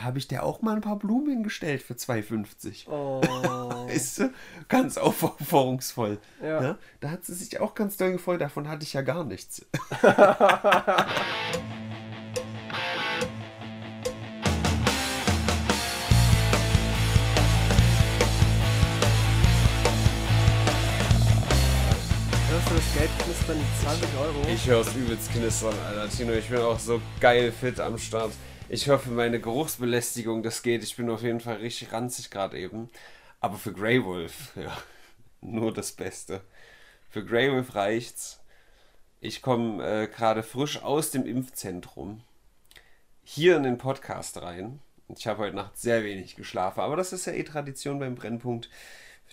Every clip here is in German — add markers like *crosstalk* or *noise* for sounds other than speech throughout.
da habe ich der auch mal ein paar Blumen hingestellt für 2,50. Oh. *laughs* Weißt du? Ganz aufforderungsvoll. Ja. Ja? Da hat sie sich auch ganz doll gefreut, davon hatte ich ja gar nichts. *laughs* Hörst du das Geld knistern, die 20 Euro? Ich höre es übelst knistern, Alter. Tino, ich bin auch so geil fit am Start. Ich hoffe, meine Geruchsbelästigung, das geht. Ich bin auf jeden Fall richtig ranzig gerade eben. Aber für Grey Wolf, ja, *laughs* nur das Beste. Für Grey Wolf reicht's. Ich komme äh, gerade frisch aus dem Impfzentrum hier in den Podcast rein. Ich habe heute Nacht sehr wenig geschlafen, aber das ist ja eh Tradition beim Brennpunkt.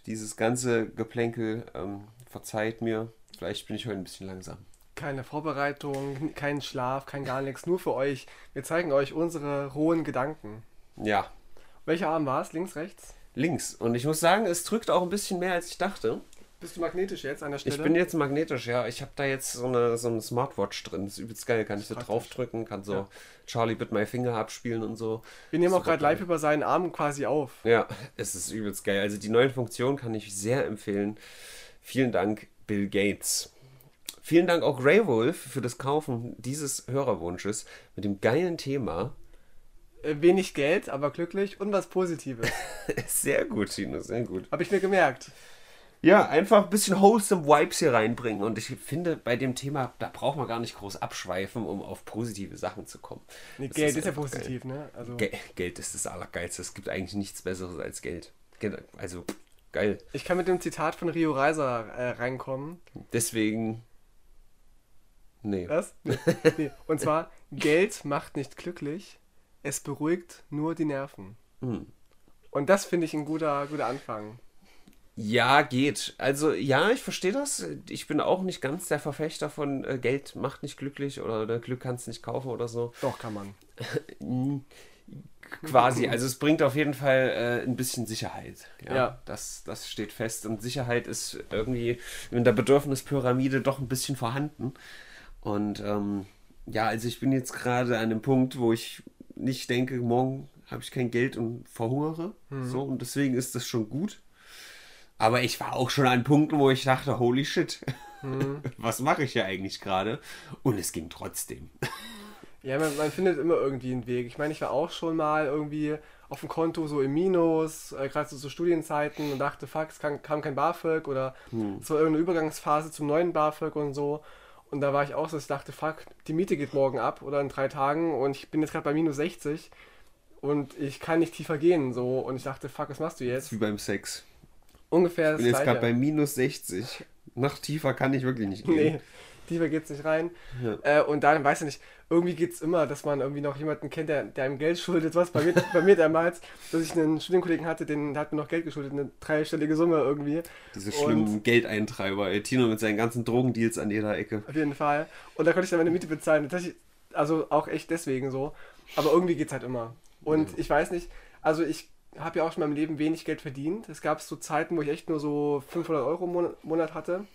Dieses ganze Geplänkel ähm, verzeiht mir. Vielleicht bin ich heute ein bisschen langsam. Keine Vorbereitung, kein Schlaf, kein gar nichts, nur für euch. Wir zeigen euch unsere rohen Gedanken. Ja, Welcher Arm war es? Links, rechts? links. Und ich muss sagen, es drückt auch ein bisschen mehr, als ich dachte. Bist du magnetisch jetzt an der Stelle? Ich bin jetzt magnetisch, ja. Ich habe da jetzt so eine, so eine Smartwatch drin. Das ist übelst geil. Kann ich so draufdrücken, kann so Ja. Charlie Bit My Finger abspielen und so. Wir nehmen auch gerade live über seinen Arm quasi auf. Ja, *laughs* es ist übelst geil. Also die neuen Funktionen kann ich sehr empfehlen. Vielen Dank, Bill Gates. Vielen Dank auch Grey Wolf für das Kaufen dieses Hörerwunsches mit dem geilen Thema. Äh, wenig Geld, aber glücklich und was Positives. *laughs* Sehr gut, Tino, sehr gut. Habe ich mir gemerkt. Ja, einfach ein bisschen wholesome Vibes hier reinbringen. Und ich finde, bei dem Thema, da braucht man gar nicht groß abschweifen, um auf positive Sachen zu kommen. Nee, Geld ist, ja einfach positiv, ne? Also Ge Geld ist das Allergeilste. Es gibt eigentlich nichts Besseres als Geld. Ge- Also, geil. ich kann mit dem Zitat von Rio Reiser äh, reinkommen. Deswegen. Nee. Was? Nee. nee. Und zwar, Geld macht nicht glücklich, es beruhigt nur die Nerven. Hm. Und das finde ich ein guter, guter Anfang. Ja, geht. Also, ja, ich verstehe das. Ich bin auch nicht ganz der Verfechter von äh, Geld macht nicht glücklich oder äh, Glück kannst nicht kaufen oder so. Doch, kann man. *laughs* Quasi, also es bringt auf jeden Fall äh, ein bisschen Sicherheit. Ja, Ja. Das, das steht fest. Und Sicherheit ist irgendwie in der Bedürfnispyramide doch ein bisschen vorhanden. Und ähm, ja, also ich bin jetzt gerade an einem Punkt, wo ich nicht denke, morgen habe ich kein Geld und verhungere. So, und deswegen ist das schon gut. Aber ich war auch schon an Punkten, wo ich dachte, holy shit, *laughs* was mache ich hier eigentlich gerade? Und es ging trotzdem. Ja, man, man findet immer irgendwie einen Weg. Ich meine, ich war auch schon mal irgendwie auf dem Konto so im Minus, äh, gerade so zu Studienzeiten und dachte, fuck, es kam, kam kein BAföG oder es war irgendeine Übergangsphase zum neuen BAföG und so. Und da war ich auch so, dass ich dachte, fuck, die Miete geht morgen ab oder in drei Tagen und ich bin jetzt gerade bei minus 60 und ich kann nicht tiefer gehen so und ich dachte, fuck, was machst du jetzt? wie beim Sex. Ungefähr Ich bin jetzt gerade bei minus 60. Noch tiefer kann ich wirklich nicht gehen. Nee, tiefer geht's nicht rein. Ja. Äh, und dann, weiß ich nicht, irgendwie geht's immer, dass man irgendwie noch jemanden kennt, der, der einem Geld schuldet. Was bei mir, *laughs* bei mir damals, dass ich einen Studienkollegen hatte, den, der hat mir noch Geld geschuldet, eine dreistellige Summe irgendwie. Diese Und- schlimmen Geldeintreiber. Ey, Tino mit seinen ganzen Drogendeals an jeder Ecke. Auf jeden Fall. Und da konnte ich dann meine Miete bezahlen. Also auch echt deswegen so. Aber irgendwie geht's halt immer. Und ich weiß nicht, also ich habe ja auch schon in meinem Leben wenig Geld verdient. Es gab so Zeiten, wo ich echt nur so 500 Euro im Monat- hatte.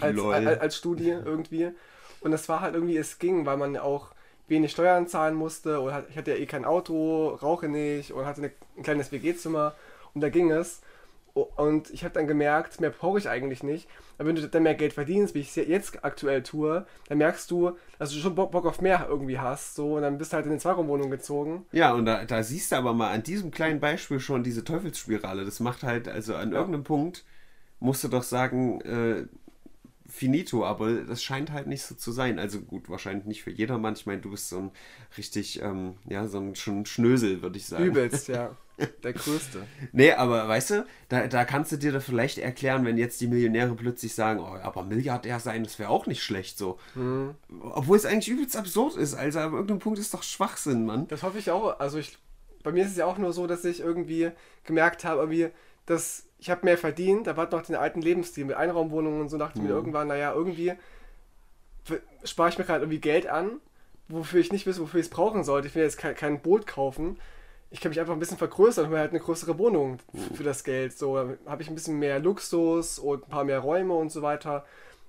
als, als, als Studie irgendwie. Und das war halt irgendwie, es ging, weil man auch wenig Steuern zahlen musste und ich hatte ja eh kein Auto, rauche nicht und hatte ein kleines WG-Zimmer und da ging es. Und ich habe dann gemerkt, mehr brauche ich eigentlich nicht. Aber wenn du dann mehr Geld verdienst, wie ich es jetzt aktuell tue, dann merkst du, dass du schon Bock, Bock auf mehr irgendwie hast. So, und dann bist du halt in eine Zweiraumwohnung gezogen. Ja, und da, da siehst du aber mal an diesem kleinen Beispiel schon diese Teufelsspirale. Das macht halt, also an Ja. irgendeinem Punkt musst du doch sagen, äh, finito, aber das scheint halt nicht so zu sein. Also gut, wahrscheinlich nicht für jedermann. Ich meine, du bist so ein richtig, ähm, ja, so ein schon Schnösel, würde ich sagen. Übelst, *laughs* ja. Der größte. Nee, aber weißt du, da, da kannst du dir da vielleicht erklären, wenn jetzt die Millionäre plötzlich sagen, oh, aber Milliardär sein, das wäre auch nicht schlecht so. Obwohl es eigentlich übelst absurd ist. Also an irgendeinem Punkt ist doch Schwachsinn, Mann. Das hoffe ich auch. Also ich, bei mir ist es ja auch nur so, dass ich irgendwie gemerkt habe, irgendwie, dass ich habe mehr verdient, da war noch den alten Lebensstil mit Einraumwohnungen und so, dachte ich mir irgendwann, naja, irgendwie spare ich mir gerade irgendwie Geld an, wofür ich nicht weiß, wofür ich es brauchen sollte. Ich will jetzt kein, kein Boot kaufen. Ich kann mich einfach ein bisschen vergrößern und mir halt eine größere Wohnung f- für das Geld. So habe ich ein bisschen mehr Luxus und ein paar mehr Räume und so weiter.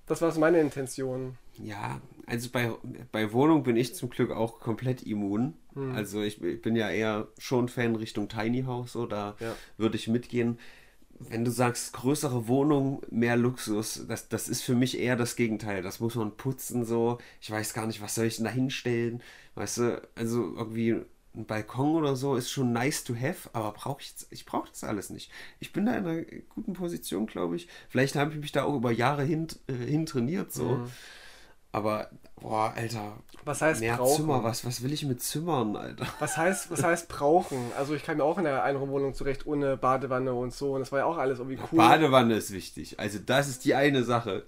Das war so meine Intention. Ja, also bei, bei Wohnung bin ich zum Glück auch komplett immun. Also ich, ich bin ja eher schon Fan Richtung Tiny House, so da Ja. würde ich mitgehen. Wenn du sagst, größere Wohnung, mehr Luxus, das, das ist für mich eher das Gegenteil. Das muss man putzen so. Ich weiß gar nicht, was soll ich denn da hinstellen? Weißt du, also irgendwie ein Balkon oder so ist schon nice to have, aber brauche ich ich brauche das alles nicht. Ich bin da in einer guten Position, glaube ich. Vielleicht habe ich mich da auch über Jahre hin, äh, hin trainiert so. Aber, boah, Alter, Was heißt mehr brauchen? Zimmer, was, was will ich mit Zimmern, Alter? Was heißt, was heißt brauchen? Also ich kam mir auch in der Einraumwohnung zurecht ohne Badewanne und so und das war ja auch alles irgendwie cool. Badewanne ist wichtig. Also das ist die eine Sache.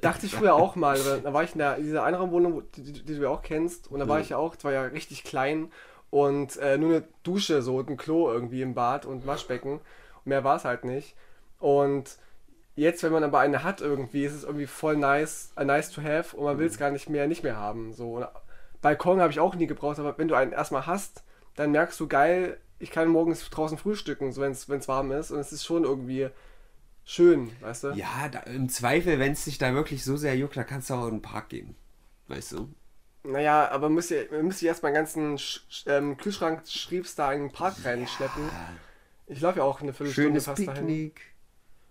Dachte ich früher auch mal. Da war ich in, der, in dieser Einraumwohnung, wo- die, die, du ja auch kennst. Und da war ich ja auch, das war ja richtig klein und äh, nur eine Dusche so und ein Klo irgendwie im Bad und Waschbecken. Und mehr war es halt nicht. Und jetzt, wenn man aber eine hat irgendwie, ist es irgendwie voll nice, a nice to have und man will es gar nicht mehr, nicht mehr haben. So. Und Balkon habe ich auch nie gebraucht, aber wenn du einen erstmal hast, dann merkst du geil, ich kann morgens draußen frühstücken, so wenn es warm ist. Und es ist schon irgendwie schön, weißt du? Ja, da, im Zweifel, wenn es dich da wirklich so sehr juckt, da kannst du auch in den Park gehen. Weißt du? Naja, aber müsst ihr, müsst ihr erstmal einen ganzen Sch ähm, Kühlschrank Schriebs da in den Park reinschleppen. Ich laufe ja auch eine Viertelstunde Schönes fast dahin.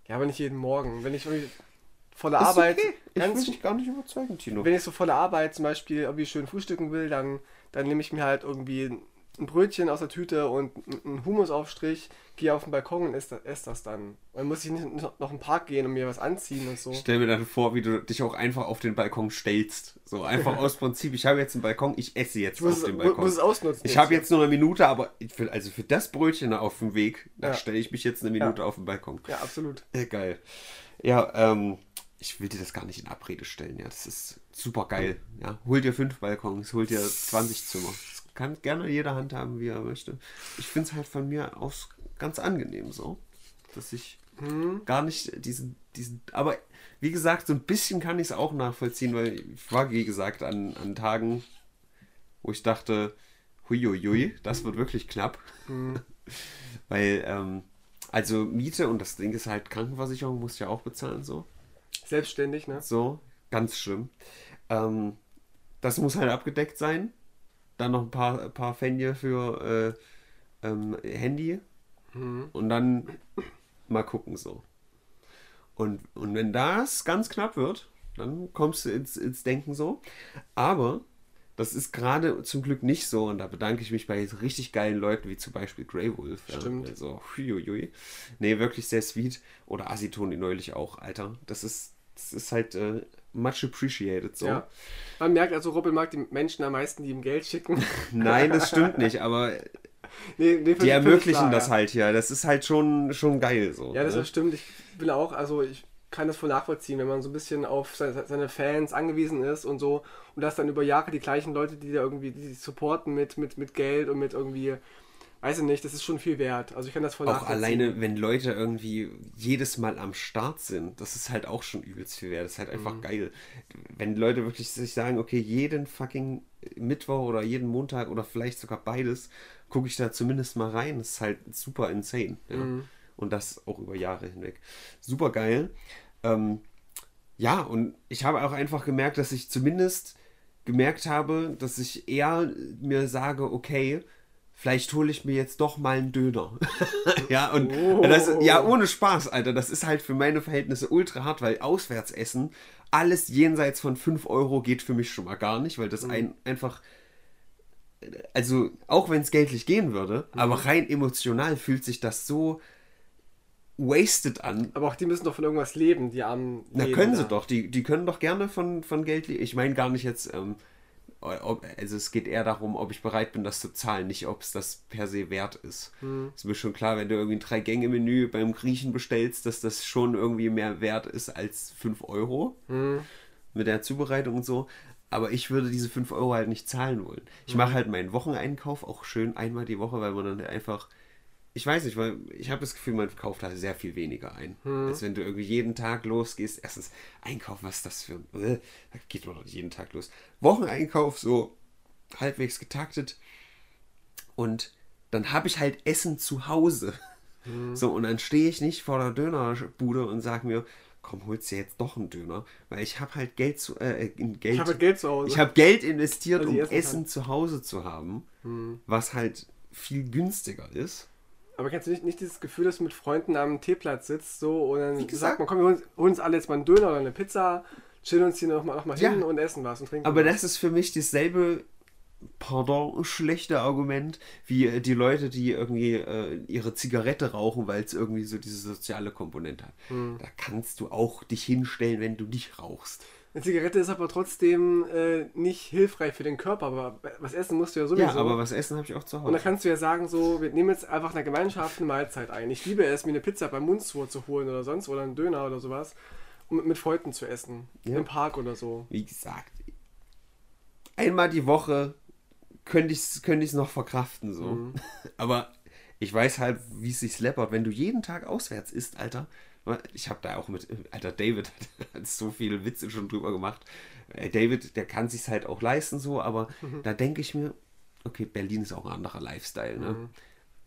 Ja, aber nicht jeden Morgen. Wenn ich irgendwie voller Ist Arbeit, okay. Ich will ganz, dich gar nicht überzeugen, Tino. wenn ich so voller Arbeit zum Beispiel irgendwie schön frühstücken will, dann, dann nehme ich mir halt irgendwie ein Brötchen aus der Tüte und einen Humusaufstrich, gehe auf den Balkon und esse das, esse das dann. Und dann muss ich nicht noch in den Park gehen und mir was anziehen und so. Ich stell mir dann vor, wie du dich auch einfach auf den Balkon stellst. So einfach *laughs* aus Prinzip, ich habe jetzt einen Balkon, ich esse jetzt Ich auf dem Balkon. muss es ausnutzen. Ich habe jetzt nur eine Minute, aber für, also für das Brötchen auf dem Weg, da Ja. stelle ich mich jetzt eine Minute auf den Balkon. Ja, absolut. Ja, geil. Ja, ähm, ich will dir das gar nicht in Abrede stellen, ja. Das ist super geil. Ja, hol dir fünf Balkons, hol dir 20 Zimmer. Kann gerne jeder handhaben, wie er möchte. Ich finde es halt von mir aus ganz angenehm so, dass ich gar nicht diesen, diesen, aber wie gesagt, so ein bisschen kann ich es auch nachvollziehen, weil ich war, wie gesagt, an, an Tagen, wo ich dachte, huiuiui, das wird wirklich knapp. *laughs* Weil, ähm, also Miete und das Ding ist halt Krankenversicherung, musst du ja auch bezahlen, so. Selbstständig, ne? So, ganz schlimm. Ähm, das muss halt abgedeckt sein. Dann noch ein paar, paar Pfennige für äh, ähm, Handy. Und dann mal gucken so. Und, und wenn das ganz knapp wird, dann kommst du ins, ins Denken so. Aber das ist gerade zum Glück nicht so. Und da bedanke ich mich bei richtig geilen Leuten, wie zum Beispiel Grey Wolf. Stimmt. Ja, also, huiuiui. Nee, wirklich sehr sweet. Oder Asitoni neulich auch, Alter. Das ist, das ist halt äh, much appreciated so. Ja. Man merkt also, Robin mag die Menschen am meisten, die ihm Geld schicken. *laughs* Nein, das stimmt nicht, aber *laughs* nee, nee, die ermöglichen das halt hier. Das ist halt schon, schon geil so. Ja, das ne? stimmt. Ich bin auch, also ich kann das voll nachvollziehen, wenn man so ein bisschen auf se- seine Fans angewiesen ist und so und das dann über Jahre die gleichen Leute, die da irgendwie die supporten mit, mit, mit Geld und mit irgendwie, weiß ich nicht, das ist schon viel wert. Also ich kann das voll Auch alleine, wenn Leute irgendwie jedes Mal am Start sind, das ist halt auch schon übelst viel wert. Das ist halt Mhm. einfach geil. Wenn Leute wirklich sich sagen, okay, jeden fucking Mittwoch oder jeden Montag oder vielleicht sogar beides, gucke ich da zumindest mal rein. Das ist halt super insane. Ja? Mhm. Und das auch über Jahre hinweg. Super geil. Ähm, ja, und ich habe auch einfach gemerkt, dass ich zumindest gemerkt habe, dass ich eher mir sage, okay, vielleicht hole ich mir jetzt doch mal einen Döner. *laughs* ja, und Oh. das, ja, ohne Spaß, Alter. Das ist halt für meine Verhältnisse ultra hart, weil Auswärtsessen, alles jenseits von 5 Euro geht für mich schon mal gar nicht, weil das ein, einfach, also auch wenn es geldlich gehen würde, aber rein emotional fühlt sich das so wasted an, Aber auch die müssen doch von irgendwas leben, die armen. na, können da. sie doch. Die, die können doch gerne von, von Geld leben. Ich meine gar nicht jetzt, ähm, ob, also es geht eher darum, ob ich bereit bin, das zu zahlen, nicht ob es das per se wert ist. Ist mir schon klar, wenn du irgendwie ein Drei-Gänge-Menü beim Griechen bestellst, dass das schon irgendwie mehr wert ist als 5 Euro mit der Zubereitung und so. Aber ich würde diese 5 Euro halt nicht zahlen wollen. Ich mache halt meinen Wocheneinkauf auch schön einmal die Woche, weil man dann einfach ich weiß nicht, weil ich habe das Gefühl, man kauft da sehr viel weniger ein. Als wenn du irgendwie jeden Tag losgehst. Erstens, einkaufen, was ist das für ein. Äh, da geht man doch nicht jeden Tag los. Wocheneinkauf, so halbwegs getaktet. Und dann habe ich halt Essen zu Hause. So, und dann stehe ich nicht vor der Dönerbude und sage mir, komm, holst dir jetzt doch einen Döner. Weil ich habe halt Geld zu. Äh, in Geld, Ich habe halt Geld zu Hause. ich habe Geld investiert, Was um Essen, kann. zu Hause zu haben. was halt viel günstiger ist. Aber kennst du nicht, nicht dieses Gefühl, dass du mit Freunden am Teeplatz sitzt so und dann sagt man, komm, wir holen, holen uns alle jetzt mal einen Döner oder eine Pizza, chillen uns hier nochmal noch mal Ja. hin und essen was und trinken Aber was. das ist für mich dasselbe, pardon, schlechte Argument, wie äh, die Leute, die irgendwie äh, ihre Zigarette rauchen, weil es irgendwie so diese soziale Komponente hat. Da kannst du auch dich hinstellen, wenn du nicht rauchst. Eine Zigarette ist aber trotzdem äh, nicht hilfreich für den Körper, aber was essen musst du ja sowieso. Ja, aber was essen habe ich auch zu und dann Hause. kannst du ja sagen, so, wir nehmen jetzt einfach eine Gemeinschaft eine Mahlzeit ein. Ich liebe es, mir eine Pizza beim Mundswur zu holen oder sonst oder einen Döner oder sowas, um mit, mit Freunden zu essen. Ja. Im Park oder so. Wie gesagt, einmal die Woche könnte ich es könnte ich's noch verkraften, so. Mhm. *laughs* Aber ich weiß halt, wie es sich läppert. Wenn du jeden Tag auswärts isst, Alter. Ich habe da auch mit, Alter, David *laughs* hat so viele Witze schon drüber gemacht. Äh, David, der kann sich's halt auch leisten, so, aber Mhm. da denke ich mir, okay, Berlin ist auch ein anderer Lifestyle, ne? Mhm.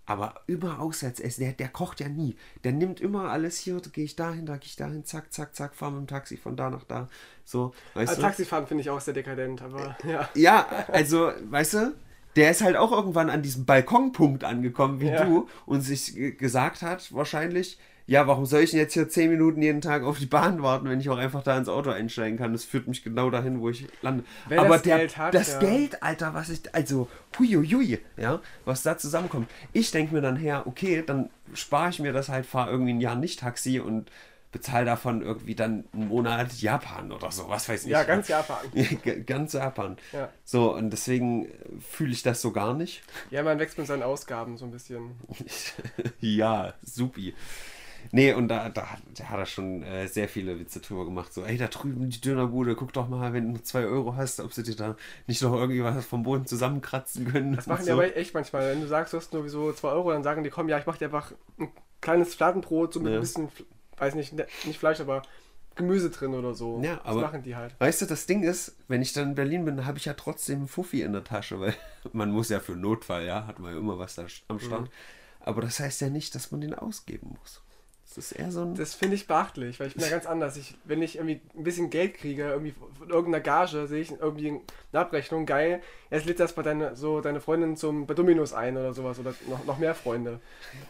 Aber immer auswärts essen, der, der kocht ja nie. Der nimmt immer alles hier, da gehe ich dahin, da gehe ich dahin, zack, zack, zack, fahr mit dem Taxi von da nach da. So, weißt Als du? Taxifahren finde ich auch sehr dekadent, aber ja. Ja, also, weißt du, der ist halt auch irgendwann an diesem Balkonpunkt angekommen wie Ja. du und sich gesagt hat, wahrscheinlich, ja, warum soll ich denn jetzt hier zehn Minuten jeden Tag auf die Bahn warten, wenn ich auch einfach da ins Auto einsteigen kann? Das führt mich genau dahin, wo ich lande. Wer Aber das der, Geld hat, das ja. Geld, Alter, was ich, also, huiuiui, ja, was da zusammenkommt. Ich denke mir dann her, okay, dann spare ich mir das halt, fahre irgendwie ein Jahr nicht Taxi und bezahle davon irgendwie dann einen Monat Japan oder so, was weiß ich. Ja, ganz Japan. *laughs* Ganz Japan. Ja. So, und deswegen äh, fühle ich das so gar nicht. Ja, man wächst mit seinen Ausgaben so ein bisschen. *laughs* ja, supi. Nee, und da, da, hat- da hat er schon äh, sehr viele Witze drüber gemacht. So, ey, da drüben die Dönerbude, guck doch mal, wenn du 2 Euro hast, ob sie dir da nicht noch irgendwie was vom Boden zusammenkratzen können. Das machen und die aber echt manchmal. Wenn du sagst, du hast nur so 2 Euro, dann sagen die, komm, ja, ich mach dir einfach ein kleines Fladenbrot, so mit Ja. ein bisschen, weiß nicht, ne- nicht Fleisch, aber Gemüse drin oder so. Ja, das aber- machen die halt. Weißt du, das Ding ist, wenn ich dann in Berlin bin, habe ich ja trotzdem einen Fuffi in der Tasche, weil *laughs* man muss ja für Notfall, ja, hat man ja immer was da am Start. Mhm. Aber das heißt ja nicht, dass man den ausgeben muss. Das ist eher so ein... Das finde ich beachtlich, weil ich bin ja ganz anders. Ich, wenn ich irgendwie ein bisschen Geld kriege, irgendwie von irgendeiner Gage, sehe ich irgendwie eine Abrechnung, geil, jetzt lädt das bei deine, so deine Freundin zum, bei Dominos ein oder sowas oder noch, noch mehr Freunde.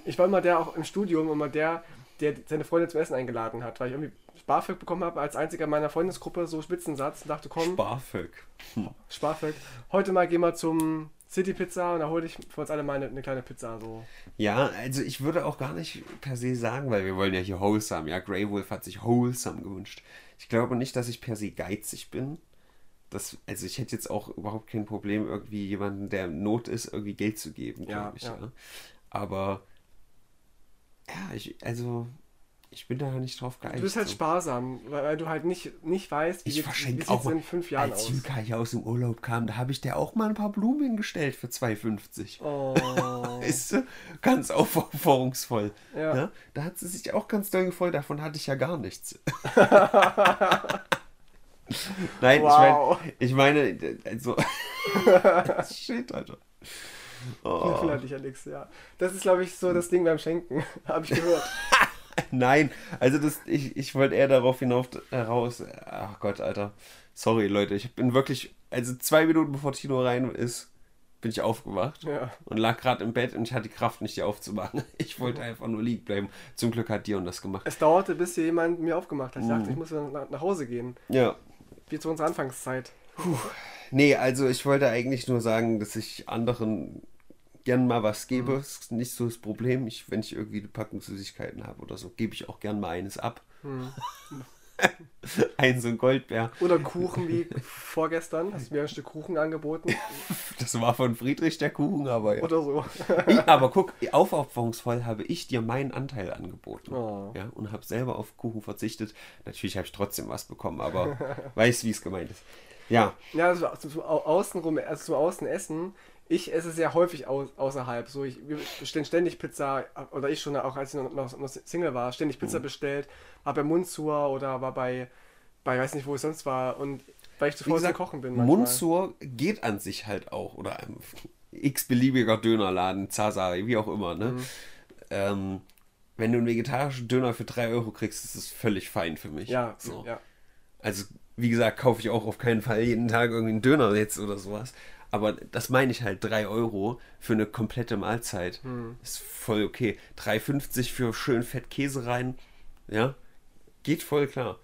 Ich war immer der auch im Studium, immer der, der seine Freundin zum Essen eingeladen hat, weil ich irgendwie BAföG bekommen habe, als einziger meiner Freundesgruppe so Spitzensatz und dachte, komm, BAföG. Sparfeld, heute mal gehen wir zum City Pizza und da hole ich für uns alle mal eine, eine kleine Pizza. So. Ja, also ich würde auch gar nicht per se sagen, weil wir wollen ja hier wholesome. Ja, Grey Wolf hat sich wholesome gewünscht. Ich glaube nicht, dass ich per se geizig bin. Das, also ich hätte jetzt auch überhaupt kein Problem, irgendwie jemanden, der in Not ist, irgendwie Geld zu geben, Ja, glaube ich. ja. Ja. Aber ja, ich, also ich bin da nicht drauf geeicht. Du bist halt so. sparsam, weil, du halt nicht, nicht weißt, wie, Ich sieht's auch in fünf Jahren als aus. Juka hier aus dem Urlaub kam, da habe ich der auch mal ein paar Blumen hingestellt für 2,50. Oh. *laughs* Du? Ganz aufforderungsvoll. Ja. Ja. Da hat sie sich auch ganz doll gefreut, davon hatte ich ja gar nichts. *laughs* Nein, Wow. ich meine, ich meine, also. *laughs* Shit, Alter. Oh. Hatte ich ja nix, ja. Das ist, glaube ich, so das Ding beim Schenken. Habe ich gehört. *laughs* Nein, also das, ich, ich wollte eher darauf hinauf heraus. Ach Gott, Alter. Sorry, Leute, ich bin wirklich, also zwei Minuten bevor Tino rein ist, bin ich aufgewacht Ja. und lag gerade im Bett und ich hatte die Kraft nicht, die aufzumachen. *laughs* Ich wollte einfach nur liegen bleiben. Zum Glück hat Dion das gemacht. Es dauerte, bis hier jemand mir aufgemacht hat. Ich dachte, ich muss nach, nach Hause gehen. Ja. Wie zu unserer Anfangszeit. Nee, also ich wollte eigentlich nur sagen, dass ich anderen gern mal was gebe. Mhm. Das ist nicht so das Problem. Ich, wenn ich irgendwie eine Packung Süßigkeiten habe oder so, gebe ich auch gern mal eines ab. Hm. *laughs* Ein so ein Goldbär. Oder Kuchen wie vorgestern. Hast du mir ein Stück Kuchen angeboten? *laughs* Das war von Friedrich der Kuchen, aber ja. Oder so. Ich, aber guck, aufopferungsvoll habe ich dir meinen Anteil angeboten. Oh. Ja, und habe selber auf Kuchen verzichtet. Natürlich habe ich trotzdem was bekommen, aber *laughs* weiß, wie es gemeint ist. Ja, Ja, also zum, zum Au- Außenrum, also zum Außenessen. Ich esse sehr häufig au außerhalb. So, ich wir bestellen ständig Pizza, oder ich schon auch, als ich noch, noch, noch Single war, ständig Mhm. Pizza bestellt. War bei Mundsur oder war bei, bei, weiß nicht, wo ich sonst war. Und weil ich zu faul Kochen bin. manchmal. Mundsur geht an sich halt auch. Oder ein x-beliebiger Dönerladen, Zazari, wie auch immer. Ne? Mhm. Ähm, wenn du einen vegetarischen Döner für 3 Euro kriegst, ist das völlig fein für mich. Ja, so. ja. Also, wie gesagt, kaufe ich auch auf keinen Fall jeden Tag irgendwie einen Döner jetzt oder sowas. Aber das meine ich halt, 3 Euro für eine komplette Mahlzeit ist voll okay. 3,50 für schön fett Käse rein, ja, geht voll klar.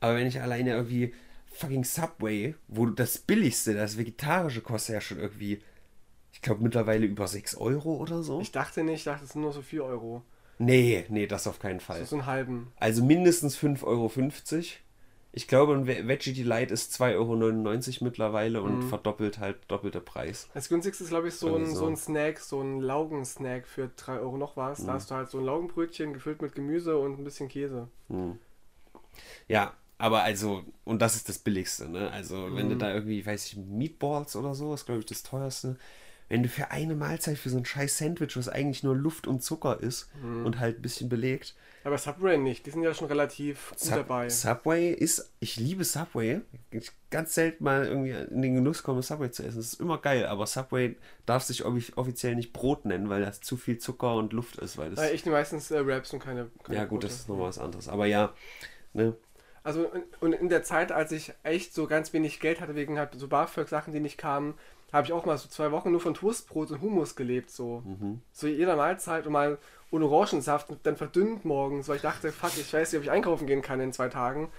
Aber wenn ich alleine irgendwie fucking Subway, wo das billigste, das vegetarische kostet ja schon irgendwie, ich glaube mittlerweile über 6 Euro oder so. Ich dachte nicht, ich dachte, es sind nur so 4 Euro. Nee, nee, das auf keinen Fall. So einen halben. Also mindestens 5,50 Euro. Ich glaube, ein Ve- Veggie Delight ist 2,99 Euro mittlerweile und verdoppelt halt doppelte Preis. Das günstigste ist, glaube ich, so ein, so. so ein Snack, so ein Laugensnack für 3 Euro noch was. Mhm. Da hast du halt so ein Laugenbrötchen gefüllt mit Gemüse und ein bisschen Käse. Ja, aber also, und das ist das Billigste, ne? Also, wenn du da irgendwie, weiß ich, Meatballs oder so, ist glaube ich das teuerste. Wenn du für eine Mahlzeit für so ein scheiß Sandwich, was eigentlich nur Luft und Zucker ist und halt ein bisschen belegt, Aber Subway nicht, die sind ja schon relativ gut Sub dabei. Subway ist, ich liebe Subway. Ich ganz selten mal irgendwie in den Genuss komme, Subway zu essen. Das ist immer geil, aber Subway darf sich offi- offiziell nicht Brot nennen, weil das zu viel Zucker und Luft ist. Weil das, Ja, ich nehme meistens äh, Wraps und keine, keine ja, gut, Brote. das ist nochmal was anderes. Aber ja, ne? Also und- und in der Zeit, als ich echt so ganz wenig Geld hatte wegen halt so BAföG-Sachen, die nicht kamen, habe ich auch mal so zwei Wochen nur von Toastbrot und Hummus gelebt, so. Mhm. So jeder Mahlzeit und mal ohne Orangensaft und dann verdünnt morgens, weil ich dachte, fuck, ich weiß nicht, ob ich einkaufen gehen kann in zwei Tagen.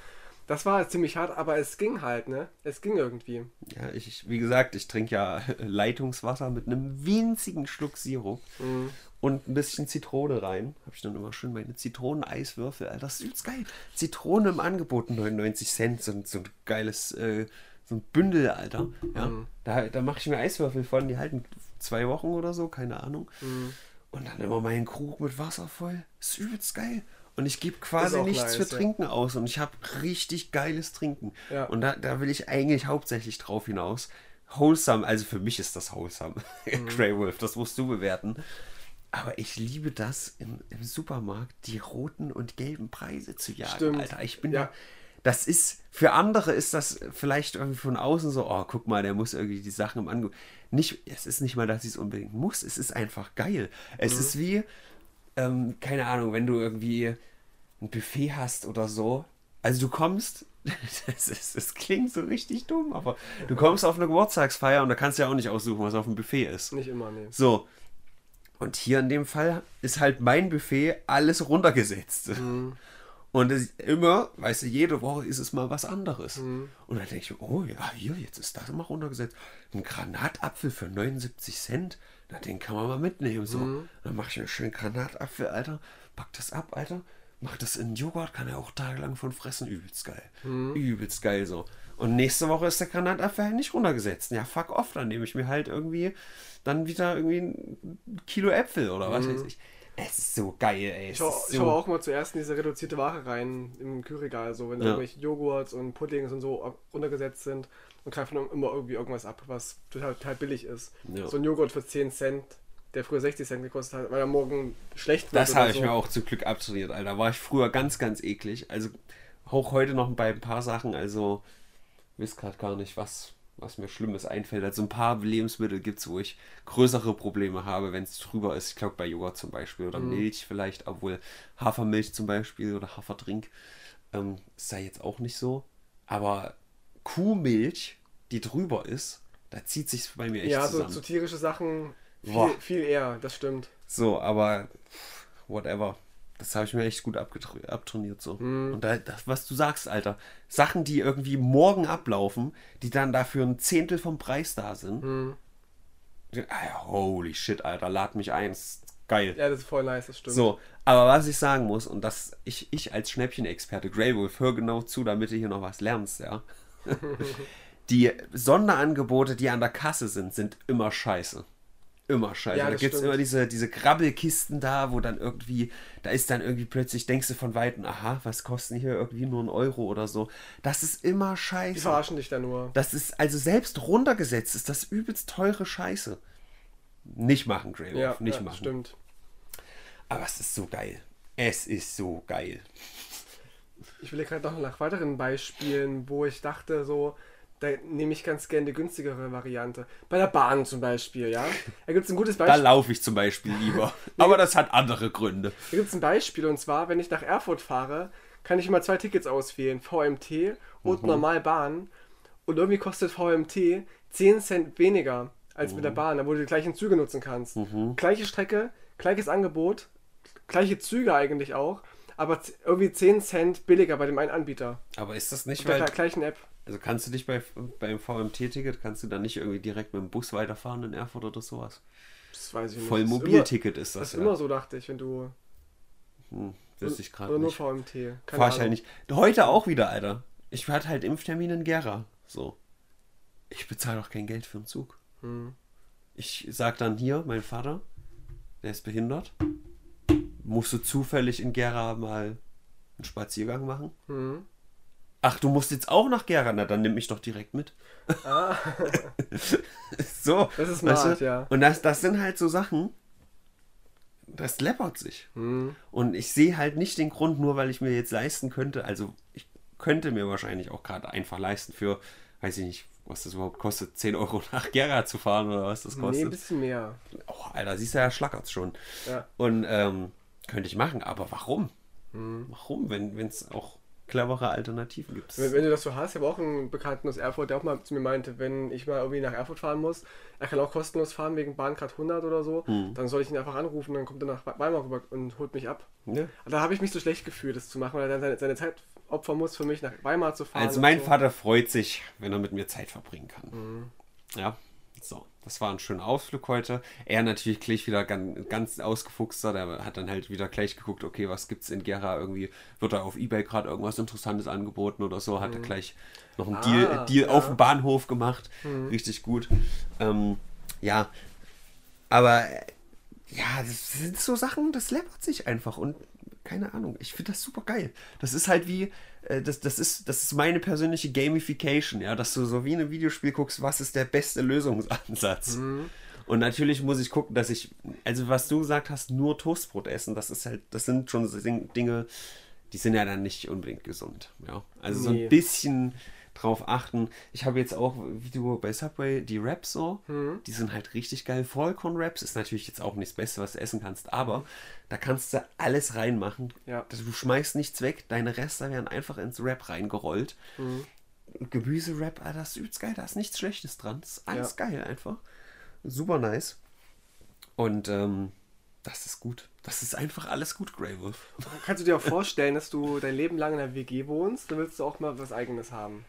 Das war ziemlich hart, aber es ging halt, ne? Es ging irgendwie. Ja, ich, wie gesagt, ich trinke ja *laughs* Leitungswasser mit einem winzigen Schluck Sirup Mhm. und ein bisschen Zitrone rein. Habe ich dann immer schön meine Zitroneneiswürfel. Alter, das ist übelst geil. Zitrone im Angebot, 99 Cent, so, ein- so ein geiles, äh, so ein Bündel, Alter. Ja, Mhm. da, da mache ich mir Eiswürfel von, die halten zwei Wochen oder so, keine Ahnung. Mhm. Und dann immer meinen Krug mit Wasser voll. ist übelst geil. Und ich gebe quasi nichts nice, für ja. Trinken aus. Und ich habe richtig geiles Trinken. Ja. Und da, da will ich eigentlich hauptsächlich drauf hinaus. Wholesome, also für mich ist das Wholesome. *laughs* Mhm. Grey Wolf, das musst du bewerten. Aber ich liebe das im, im Supermarkt, die roten und gelben Preise zu jagen, Stimmt. Alter. Ich bin Ja. da. Das ist, für andere ist das vielleicht irgendwie von außen so, oh, guck mal, der muss irgendwie die Sachen im Angebot. Nicht, es ist nicht mal, dass ich es unbedingt muss, es ist einfach geil. Es Mhm. ist wie, ähm, keine Ahnung, wenn du irgendwie ein Buffet hast oder so. Also du kommst, *laughs* das, ist, das klingt so richtig dumm, aber du kommst auf eine Geburtstagsfeier und da kannst du ja auch nicht aussuchen, was auf dem Buffet ist. Nicht immer, ne. So. Und hier in dem Fall ist halt mein Buffet alles runtergesetzt. Und es, immer, weißt du, jede Woche ist es mal was anderes. Und dann denke ich, oh ja, hier, jetzt ist das mal runtergesetzt. Ein Granatapfel für 79 Cent, na, den kann man mal mitnehmen. So. Dann mache ich mir schön Granatapfel, Alter, pack das ab, Alter, mach das in Joghurt, kann er auch tagelang von fressen. Übelst geil. Übelst geil so. Und nächste Woche ist der Granatapfel halt nicht runtergesetzt. Ja, fuck off, dann nehme ich mir halt irgendwie dann wieder irgendwie ein Kilo Äpfel oder was weiß ich. Es ist so geil, ey. Ich ich so schau auch mal zuerst in diese reduzierte Ware rein im Kühlregal, so wenn Ja. irgendwelche Joghurts und Puddings und so runtergesetzt sind und greife dann immer irgendwie irgendwas ab, was total, total billig ist. Ja. So ein Joghurt für 10 Cent, der früher 60 Cent gekostet hat, weil er morgen schlecht wird. Das habe ich so. mir auch zum Glück abtrainiert, Alter. War ich früher ganz, ganz eklig. Also auch heute noch bei ein paar Sachen, also weiß gerade gar nicht, was, was mir Schlimmes einfällt. Also ein paar Lebensmittel gibt es, wo ich größere Probleme habe, wenn es drüber ist. Ich glaube bei Joghurt zum Beispiel oder Milch vielleicht, obwohl Hafermilch zum Beispiel oder Haferdrink ähm, ist da jetzt auch nicht so. Aber Kuhmilch, die drüber ist, da zieht sich bei mir echt Ja, so, zusammen. so tierische Sachen viel, viel eher, das stimmt. So, aber whatever. Das habe ich mir echt gut abtrainiert so. Und da, das, was du sagst, Alter, Sachen, die irgendwie morgen ablaufen, die dann dafür ein Zehntel vom Preis da sind. Ah, Holy shit, Alter, lad mich ein. ist Geil. Ja, das ist voll nice, das stimmt. So, aber was ich sagen muss, und das, ich, ich als Schnäppchenexperte, Grey Wolf, hör genau zu, damit du hier noch was lernst, ja. *laughs* die Sonderangebote, die an der Kasse sind, sind immer scheiße. Immer scheiße. Ja, da gibt es immer diese, diese Krabbelkisten da, wo dann irgendwie, da ist dann irgendwie plötzlich, denkst du von Weitem, aha, was kosten hier irgendwie nur ein Euro oder so. Das ist immer Die scheiße. verarschen dich da nur. Das ist, also selbst runtergesetzt ist das übelst teure Scheiße. Nicht machen, Grey Ja, nicht ja machen. stimmt. Aber es ist so geil. Es ist so geil. Ich will gerade noch nach weiteren Beispielen, wo ich dachte, so, da nehme ich ganz gerne die günstigere Variante. Bei der Bahn zum Beispiel, ja. Da gibt es ein gutes Da Beispiel. laufe ich zum Beispiel lieber. *laughs* Aber das hat andere Gründe. Da gibt es ein Beispiel und zwar, wenn ich nach Erfurt fahre, kann ich immer zwei Tickets auswählen: VMT und Mhm. Normalbahn. Und irgendwie kostet VMT 10 Cent weniger. als mit der Bahn, wo du die gleichen Züge nutzen kannst. Gleiche Strecke, gleiches Angebot, gleiche Züge eigentlich auch, aber irgendwie 10 Cent billiger bei dem einen Anbieter. Aber ist das nicht, der weil. gleichen App. Also kannst du dich bei, beim VMT-Ticket, kannst du dann nicht irgendwie direkt mit dem Bus weiterfahren in Erfurt oder sowas? Das weiß ich nicht. Voll ist Mobilticket ist das, das ist ja. immer so, dachte ich, wenn du. Hm, wüsste ich gerade Oder nur nicht. VMT. Keine Fahr ich halt Ahnung. nicht. Heute auch wieder, Alter. Ich hatte halt Impftermin in Gera. So. Ich bezahle doch kein Geld für einen Zug. Hm. Ich sag dann hier, mein Vater, der ist behindert. Musst du zufällig in Gera mal einen Spaziergang machen? Hm. Ach, du musst jetzt auch nach Gera? Na, dann nimm mich doch direkt mit. Ah, *laughs* so. Das ist weißt smart, du? ja. Und das, das sind halt so Sachen, das läppert sich. hm. Und ich sehe halt nicht den Grund, nur weil ich mir jetzt leisten könnte, also ich könnte mir wahrscheinlich auch gerade einfach leisten für, weiß ich nicht, was das überhaupt kostet, 10 Euro *laughs* nach Gera zu fahren oder was das Nee, kostet. ein bisschen mehr. oh, Alter, siehst du, ja schlackert's schon. Ja. Und ähm, könnte ich machen, aber warum? Hm. Warum, wenn es auch clevere Alternativen gibt? Wenn, wenn du das so hast, ich habe auch einen Bekannten aus Erfurt, der auch mal zu mir meinte, wenn ich mal irgendwie nach Erfurt fahren muss, er kann auch kostenlos fahren wegen Bahncard 100 oder so, Hm. dann soll ich ihn einfach anrufen, dann kommt er nach Weimar rüber und holt mich ab. Ja. Da habe ich mich so schlecht gefühlt, das zu machen, weil er dann seine, seine Zeit opfern muss, für mich nach Weimar zu fahren. Also mein so. Vater freut sich, wenn er mit mir Zeit verbringen kann. Mhm. Ja, so. Das war ein schöner Ausflug heute. Er natürlich gleich wieder ganz, ganz ausgefuchster. Der hat dann halt wieder gleich geguckt, okay, was gibt's in Gera irgendwie? Wird da auf Ebay gerade irgendwas Interessantes angeboten oder so? Hat er gleich noch einen Ah, Deal, Deal ja. auf dem Bahnhof gemacht. Richtig gut. Ähm, ja, aber ja, das sind so Sachen, das läppert sich einfach und keine Ahnung, ich finde das super geil. Das ist halt wie, äh, das, das, ist, das ist meine persönliche Gamification, ja, dass du so wie in einem Videospiel guckst, was ist der beste Lösungsansatz. Mhm. Und natürlich muss ich gucken, dass ich, also was du gesagt hast, nur Toastbrot essen, das ist halt, das sind schon so Dinge, die sind ja dann nicht unbedingt gesund, ja. Also so Nee. ein bisschen drauf achten. Ich habe jetzt auch, wie du bei Subway, die Wraps so, Mhm. die sind halt richtig geil. Vollkorn-Wraps ist natürlich jetzt auch nicht das Beste, was du essen kannst, aber da kannst du alles reinmachen. Ja. Du schmeißt nichts weg, deine Reste werden einfach ins Wrap reingerollt. Mhm. Gemüse-Wrap, ah, das ist übelst geil, da ist nichts Schlechtes dran. Das ist alles geil einfach. Super nice. Und ähm, das ist gut. Das ist einfach alles gut, Grey Wolf. Kannst du dir auch vorstellen, dass du dein Leben lang in einer WG wohnst, dann willst du auch mal was Eigenes haben.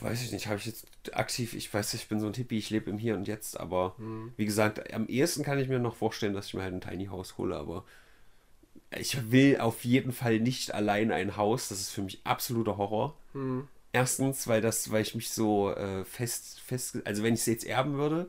Weiß ich nicht, habe ich jetzt aktiv, ich weiß, ich bin so ein Hippie, ich lebe im Hier und Jetzt, aber Hm. wie gesagt, am ehesten kann ich mir noch vorstellen, dass ich mir halt ein Tiny House hole, aber ich will auf jeden Fall nicht allein ein Haus, das ist für mich absoluter Horror. Hm. Erstens, weil das, weil ich mich so äh, fest, fest, also wenn ich es jetzt erben würde,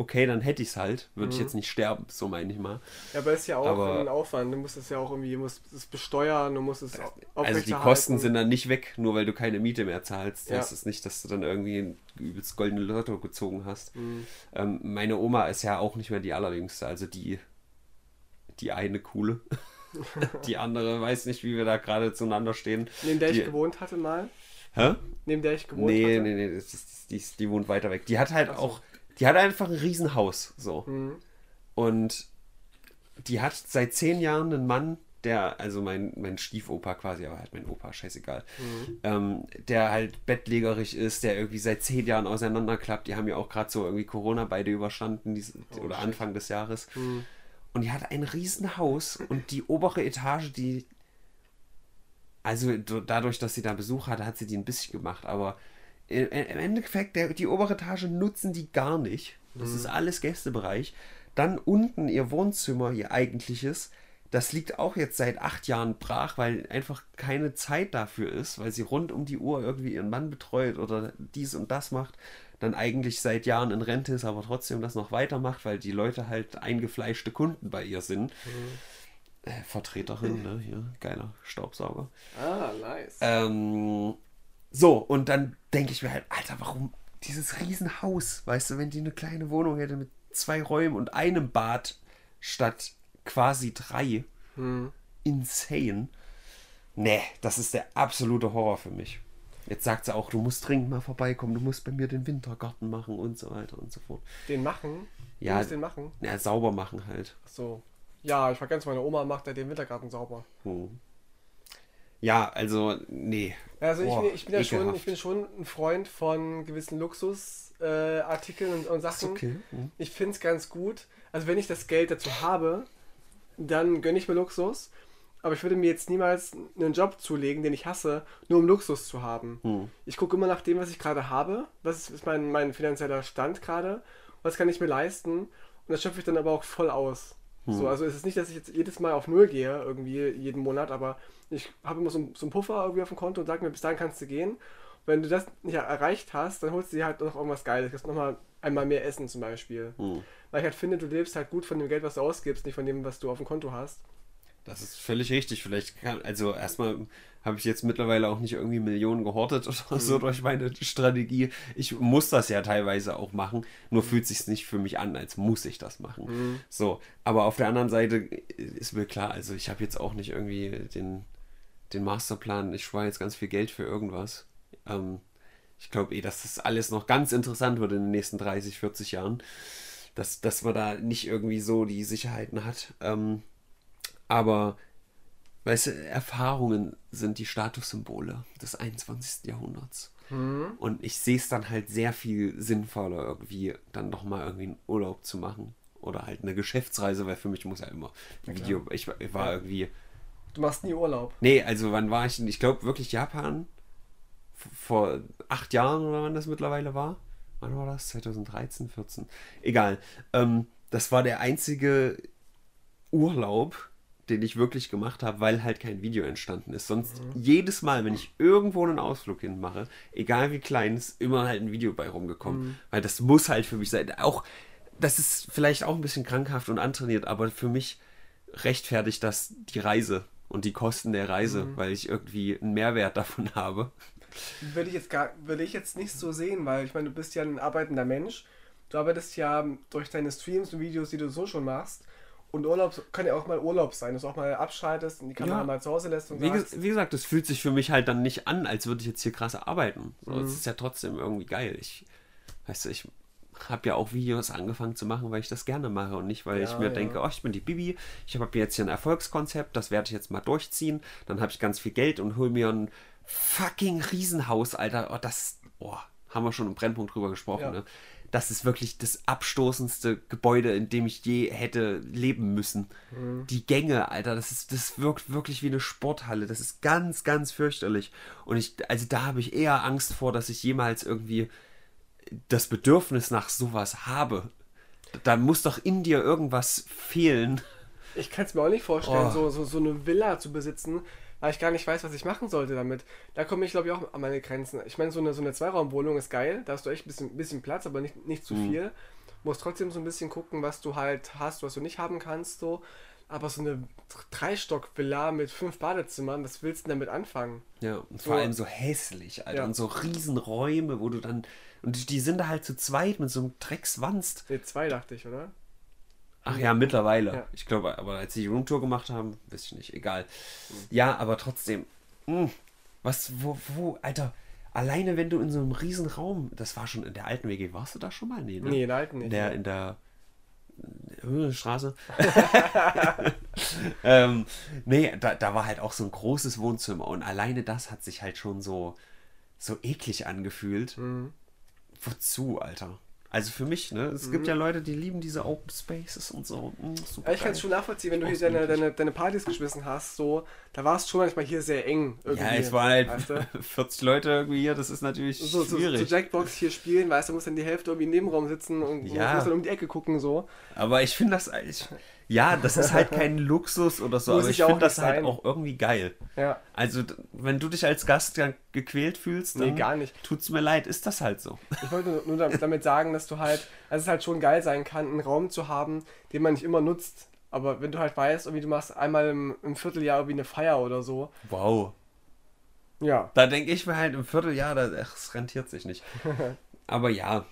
okay, dann hätte ich es halt, würde ich Mhm. jetzt nicht sterben, so meine ich mal. Ja, aber ist ja auch Aber- ein Aufwand. Du musst es ja auch irgendwie, du musst es besteuern, du musst es Also die. Kosten sind dann nicht weg, nur weil du keine Miete mehr zahlst. Ja. Das ist nicht, dass du dann irgendwie ein übelst goldene Lotto gezogen hast. Mhm. Ähm, meine Oma ist ja auch nicht mehr die allerjüngste, also die, die eine coole. *laughs* die andere weiß nicht, wie wir da gerade zueinander stehen. Neben der die, ich gewohnt hatte mal. Hä? Neben der ich gewohnt Nee, hatte. nee, nee, ist, die, die wohnt weiter weg. Die hat halt so. auch, die hat einfach ein Riesenhaus, so. Mhm. Und die hat seit zehn Jahren einen Mann, der, also mein, mein Stiefopa quasi, aber halt mein Opa, scheißegal, Mhm. ähm, der halt bettlägerig ist, der irgendwie seit zehn Jahren auseinanderklappt. Die haben ja auch gerade so irgendwie Corona beide überstanden, dies, Oh, oder shit. Anfang des Jahres. Mhm. Und die hat ein Riesenhaus und die obere Etage, die. Also dadurch, dass sie da Besuch hatte, hat sie die ein bisschen gemacht, aber im Endeffekt, der, die obere Etage nutzen die gar nicht. Das ist alles Gästebereich. Dann unten ihr Wohnzimmer, ihr eigentliches, das liegt auch jetzt seit acht Jahren brach, weil einfach keine Zeit dafür ist, weil sie rund um die Uhr irgendwie ihren Mann betreut oder dies und das macht. Dann eigentlich seit Jahren in Rente ist, aber trotzdem das noch weitermacht, weil die Leute halt eingefleischte Kunden bei ihr sind. Äh, Vertreterin, ne? Hier, geiler Staubsauger. Ah, nice. Ähm, so, und dann denke ich mir halt, Alter, warum dieses Riesenhaus? Weißt du, wenn die eine kleine Wohnung hätte mit zwei Räumen und einem Bad statt quasi drei. Hm. Insane. Nee, das ist der absolute Horror für mich. Jetzt sagt sie auch, du musst dringend mal vorbeikommen, du musst bei mir den Wintergarten machen und so weiter und so fort. Den machen? Ja. Du musst den machen? Ja, sauber machen halt. Ach so. Ja, ich ganz meine Oma macht ja den Wintergarten sauber. Hm. Ja, also, nee. Also ich, Boah, bin- ich, bin ja schon, ich bin schon ein Freund von gewissen Luxusartikeln äh, und, und Sachen. okay. Hm. Ich finde es ganz gut. Also wenn ich das Geld dazu habe, dann gönne ich mir Luxus. Aber ich würde mir jetzt niemals einen Job zulegen, den ich hasse, nur um Luxus zu haben. Hm. Ich gucke immer nach dem, was ich gerade habe. Was ist, ist mein, mein finanzieller Stand gerade? Was kann ich mir leisten? Und das schöpfe ich dann aber auch voll aus. So, also es ist nicht, dass ich jetzt jedes Mal auf Null gehe, irgendwie jeden Monat, aber ich habe immer so, einen- so einen Puffer irgendwie auf dem Konto und sage mir, bis dahin kannst du gehen. Wenn du das nicht erreicht hast, dann holst du dir halt noch irgendwas Geiles. Du kannst nochmal einmal mehr essen zum Beispiel. Hm. Weil ich halt finde, du lebst halt gut von dem Geld, was du ausgibst, nicht von dem, was du auf dem Konto hast. Das ist völlig richtig. Vielleicht kann, also erstmal habe ich jetzt mittlerweile auch nicht irgendwie Millionen gehortet *laughs* oder so durch meine Strategie. Ich muss das ja teilweise auch machen, nur fühlt sich nicht für mich an, als muss ich das machen. So, aber auf der anderen Seite ist mir klar, also ich habe jetzt auch nicht irgendwie den, den Masterplan, ich spare jetzt ganz viel Geld für irgendwas. Ähm, ich glaube eh, dass das alles noch ganz interessant wird in den nächsten 30, 40 Jahren. Dass, dass man da nicht irgendwie so die Sicherheiten hat. Ähm, aber, weißt du, Erfahrungen sind die Statussymbole des 21. Jahrhunderts. Und ich sehe es dann halt sehr viel sinnvoller, irgendwie dann nochmal irgendwie einen Urlaub zu machen. Oder halt eine Geschäftsreise, weil für mich muss ja immer Video. Ich, war- ich war Ja. irgendwie. Du machst nie Urlaub. Nee, also wann war ich denn? Ich glaube wirklich Japan. Vor acht Jahren oder wann das mittlerweile war. Wann war das? 2013, 14. Egal. Ähm, das war der einzige Urlaub, den ich wirklich gemacht habe, weil halt kein Video entstanden ist. Sonst jedes Mal, wenn ich irgendwo einen Ausflug hinmache, egal wie klein, ist immer halt ein Video bei rumgekommen. Weil das muss halt für mich sein. Auch, das ist vielleicht auch ein bisschen krankhaft und antrainiert, aber für mich rechtfertigt das die Reise und die Kosten der Reise, weil ich irgendwie einen Mehrwert *laughs* davon habe. Würde ich jetzt gar, würde ich jetzt nicht so sehen, weil ich meine, du bist ja ein arbeitender Mensch. Du arbeitest ja durch deine Streams und Videos, die du so schon machst. Und Urlaub kann ja auch mal Urlaub sein, dass du auch mal abschaltest und die Kamera Ja. mal zu Hause lässt und Wie, sagst, wie gesagt, es fühlt sich für mich halt dann nicht an, als würde ich jetzt hier krass arbeiten. Es ist ja trotzdem irgendwie geil. Ich, weißt du, ich habe ja auch Videos angefangen zu machen, weil ich das gerne mache und nicht, weil ich Ja, mir ja. denke, oh, ich bin die Bibi, ich habe jetzt hier ein Erfolgskonzept, das werde ich jetzt mal durchziehen, dann habe ich ganz viel Geld und hole mir ein fucking Riesenhaus, Alter. Oh, das, oh, haben wir schon im Brennpunkt drüber gesprochen, Ja. ne? Das ist wirklich das abstoßendste Gebäude, in dem ich je hätte leben müssen. Mhm. Die Gänge, Alter, das ist, das wirkt wirklich wie eine Sporthalle. Das ist ganz, ganz fürchterlich. Und ich, also da habe ich eher Angst vor, dass ich jemals irgendwie das Bedürfnis nach sowas habe. Da muss doch in dir irgendwas fehlen. ich kann es mir auch nicht vorstellen, Oh. so, so, so eine Villa zu besitzen, weil ich gar nicht weiß, was ich machen sollte damit. Da komme ich, glaube ich, auch an meine Grenzen. Ich meine, so eine, so eine Zweiraumwohnung ist geil, da hast du echt ein bisschen, bisschen Platz, aber nicht, nicht zu viel. Musst trotzdem so ein bisschen gucken, was du halt hast, was du nicht haben kannst, so. Aber so eine Dreistock-Villa mit fünf Badezimmern, was willst du denn damit anfangen? Ja, und So. vor allem so hässlich, Alter. Ja. Und so Riesenräume, wo du dann. Und die- die sind da halt zu zweit mit so einem Dreckswanst. Ne, zwei dachte ich, oder? Ach ja, mittlerweile. Ja. Ich glaube, aber als sie die Roomtour gemacht haben, weiß ich nicht, egal. Ja, aber trotzdem. mh, was, wo, wo, Alter, alleine wenn du in so einem riesen Raum, das war schon in der alten WG, warst du da schon mal? Nee, ne? Nee, in der alten nicht. In der, in der äh, Straße. *laughs* *laughs* ähm, nee, da, da war halt auch so ein großes Wohnzimmer und alleine das hat sich halt schon so, so eklig angefühlt. Mhm. Wozu, Alter? Also für mich, ne? Es gibt ja Leute, die lieben diese Open Spaces und so. Super Ja, ich kann es schon nachvollziehen, wenn du hier deine, deine, deine Partys geschmissen hast, so, da war es schon manchmal hier sehr eng. Irgendwie, Ja, es waren halt weißt du? *laughs* 40 Leute irgendwie hier, das ist natürlich so, so, schwierig. so Jackbox hier spielen, weißt du, muss dann die Hälfte irgendwie im Nebenraum sitzen und Ja. muss dann um die Ecke gucken, so. Aber ich finde das eigentlich. Ja, das ist halt kein *laughs* Luxus oder so, Muss aber ich ich finde das halt sein. auch irgendwie geil. Ja. Also, wenn du dich als Gast gequält fühlst, Nee, dann gar nicht. tut's mir leid, ist das halt so. Ich wollte nur- damit- sagen, dass du halt, dass es halt schon geil sein kann, einen Raum zu haben, den man nicht immer nutzt. Aber wenn du halt weißt, irgendwie du machst einmal im, im Vierteljahr irgendwie eine Feier oder so. Wow. Ja. Da denke ich mir halt im Vierteljahr, das, ach, es rentiert sich nicht. *laughs* aber ja,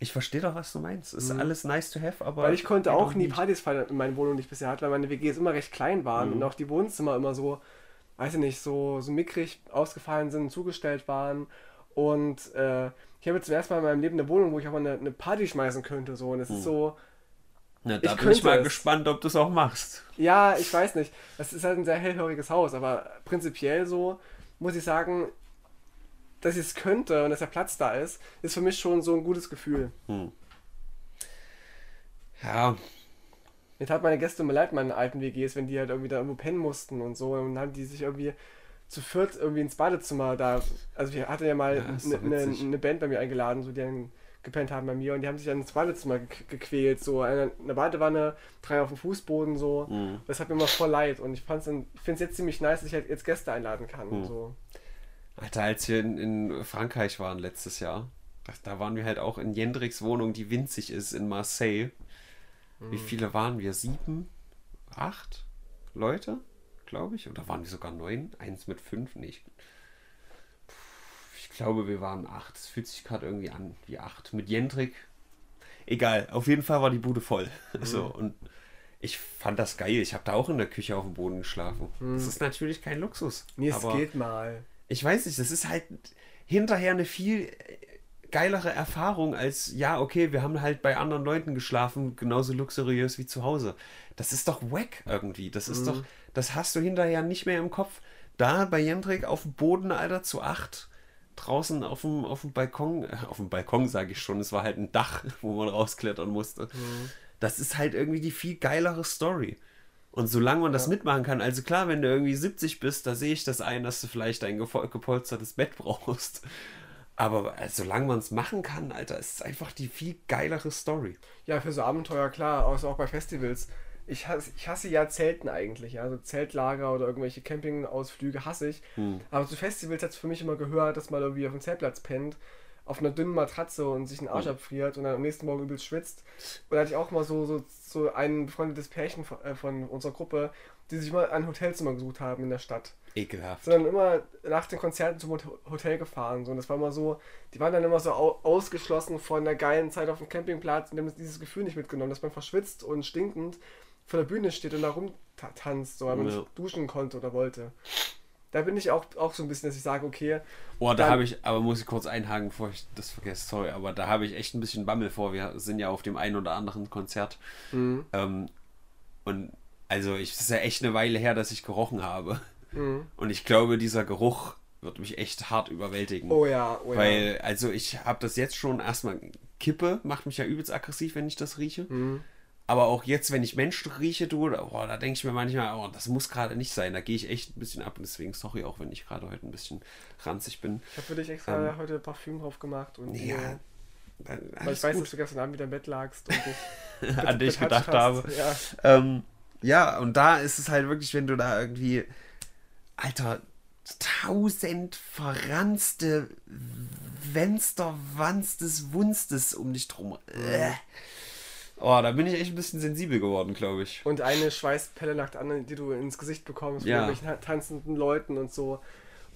ich verstehe doch, was du meinst. Ist alles nice to have, aber. Mhm. Weil ich konnte auch nie Partys feiern in meiner Wohnung, die ich bisher hatte, weil meine WGs immer recht klein waren Mhm. und auch die Wohnzimmer immer so, weiß ich nicht, so, so mickrig ausgefallen sind, zugestellt waren. Und äh, ich habe jetzt zum ersten Mal in meinem Leben eine Wohnung, wo ich auch mal eine, eine Party schmeißen könnte. So. Und es Mhm. ist so, Na, da Ich bin ich mal es. gespannt, ob du es auch machst. Ja, ich weiß nicht. Das ist halt ein sehr hellhöriges Haus, aber prinzipiell so muss ich sagen, dass ich es könnte und dass der Platz da ist, ist für mich schon so ein gutes Gefühl. Ja, Jetzt hat meine Gäste immer leid, meine alten WGs, wenn die halt irgendwie da irgendwo pennen mussten und so. Und dann haben die sich irgendwie zu viert irgendwie ins Badezimmer da. Also wir hatten ja mal Ja, eine ne, ne Band bei mir eingeladen, so die dann gepennt haben bei mir und die haben sich dann ins Badezimmer ge gequält. So eine, eine Badewanne, drei auf dem Fußboden so. Mhm. Das hat mir immer voll leid. Und ich fand's dann, ich finde es jetzt ziemlich nice, dass ich halt jetzt Gäste einladen kann. Mhm. So. Alter, als wir in, in Frankreich waren letztes Jahr, da, waren wir halt auch in Jendriks Wohnung, die winzig ist in Marseille. Wie viele waren wir? Sieben? Acht Leute, glaube ich? Oder waren wir sogar neun? Eins mit fünf? Nee, ich, glaube, wir waren acht. Es fühlt sich gerade irgendwie an wie acht. Mit Jendrik. Egal, auf jeden Fall war die Bude voll. *laughs* So, und ich fand das geil. Ich habe da auch in der Küche auf dem Boden geschlafen. Das ist natürlich kein Luxus. Nee, es geht mal. Ich weiß nicht, das ist halt hinterher eine viel geilere Erfahrung als, ja, okay, wir haben halt bei anderen Leuten geschlafen, genauso luxuriös wie zu Hause. Das ist doch wack irgendwie. Das ist doch, das hast du hinterher nicht mehr im Kopf. Da bei Jendrik auf dem Boden, Alter, zu acht, draußen auf dem, auf dem Balkon, äh, auf dem Balkon sage ich schon, es war halt ein Dach, *laughs* wo man rausklettern musste. Das ist halt irgendwie die viel geilere Story. Und solange man das mitmachen kann, also klar, wenn du irgendwie 70 bist, da sehe ich das ein, dass du vielleicht ein gepolstertes Bett *laughs* brauchst. Aber äh, solange man es machen kann, Alter, ist es einfach die viel geilere Story. Ja, für so Abenteuer, klar, außer auch bei Festivals. Ich hasse, ich hasse ja Zelten eigentlich, ja. Also Zeltlager oder irgendwelche Campingausflüge hasse ich. Aber zu Festivals hat es für mich immer gehört, dass man irgendwie auf dem Zeltplatz pennt, auf einer dünnen Matratze und sich einen Arsch abfriert und dann am nächsten Morgen übelst schwitzt. Und da hatte ich auch mal so, so, so ein befreundetes Pärchen von, äh, von unserer Gruppe, die sich mal ein Hotelzimmer gesucht haben in der Stadt. Ekelhaft. sondern immer nach den Konzerten zum Hot- Hotel gefahren. So. Und das war immer so, die waren dann immer so au ausgeschlossen von der geilen Zeit auf dem Campingplatz und haben dieses Gefühl nicht mitgenommen, dass man verschwitzt und stinkend vor der Bühne steht und da rumtanzt, so, weil man Ja. nicht duschen konnte oder wollte. Da bin ich auch, auch so ein bisschen, dass ich sage, okay, Oh, da habe ich, aber muss ich kurz einhaken, bevor ich das vergesse, sorry, aber da habe ich echt ein bisschen Bammel vor. Wir sind ja auf dem einen oder anderen Konzert. Mhm. Ähm, und also, ich, es ist ja echt eine Weile her, dass ich gerochen habe. Mhm. Und ich glaube, dieser Geruch wird mich echt hart überwältigen. oh ja, oh ja. Weil, also ich habe das jetzt schon erstmal, Kippe macht mich ja übelst aggressiv, wenn ich das rieche. Mhm. Aber auch jetzt, wenn ich Menschen rieche, du, da, oh, da denke ich mir manchmal, oh, das muss gerade nicht sein. Da gehe ich echt ein bisschen ab. Und deswegen, sorry, auch wenn ich gerade heute ein bisschen ranzig bin. ich habe für dich extra Ähm, heute Parfüm drauf gemacht und Ja, äh, weil ich weiß, gut. dass du gestern Abend wieder im Bett lagst und dich *laughs* an dich gedacht habe. Ja. Ähm, ja, und da ist es halt wirklich, wenn du da irgendwie, Alter, tausend verranzte Fenster, Wanstes, Wunstes um dich drum. Äh. Oh, da bin ich echt ein bisschen sensibel geworden, glaube ich. Und eine Schweißpelle nach der anderen, die du ins Gesicht bekommst von Ja. irgendwelchen tanzenden Leuten und so.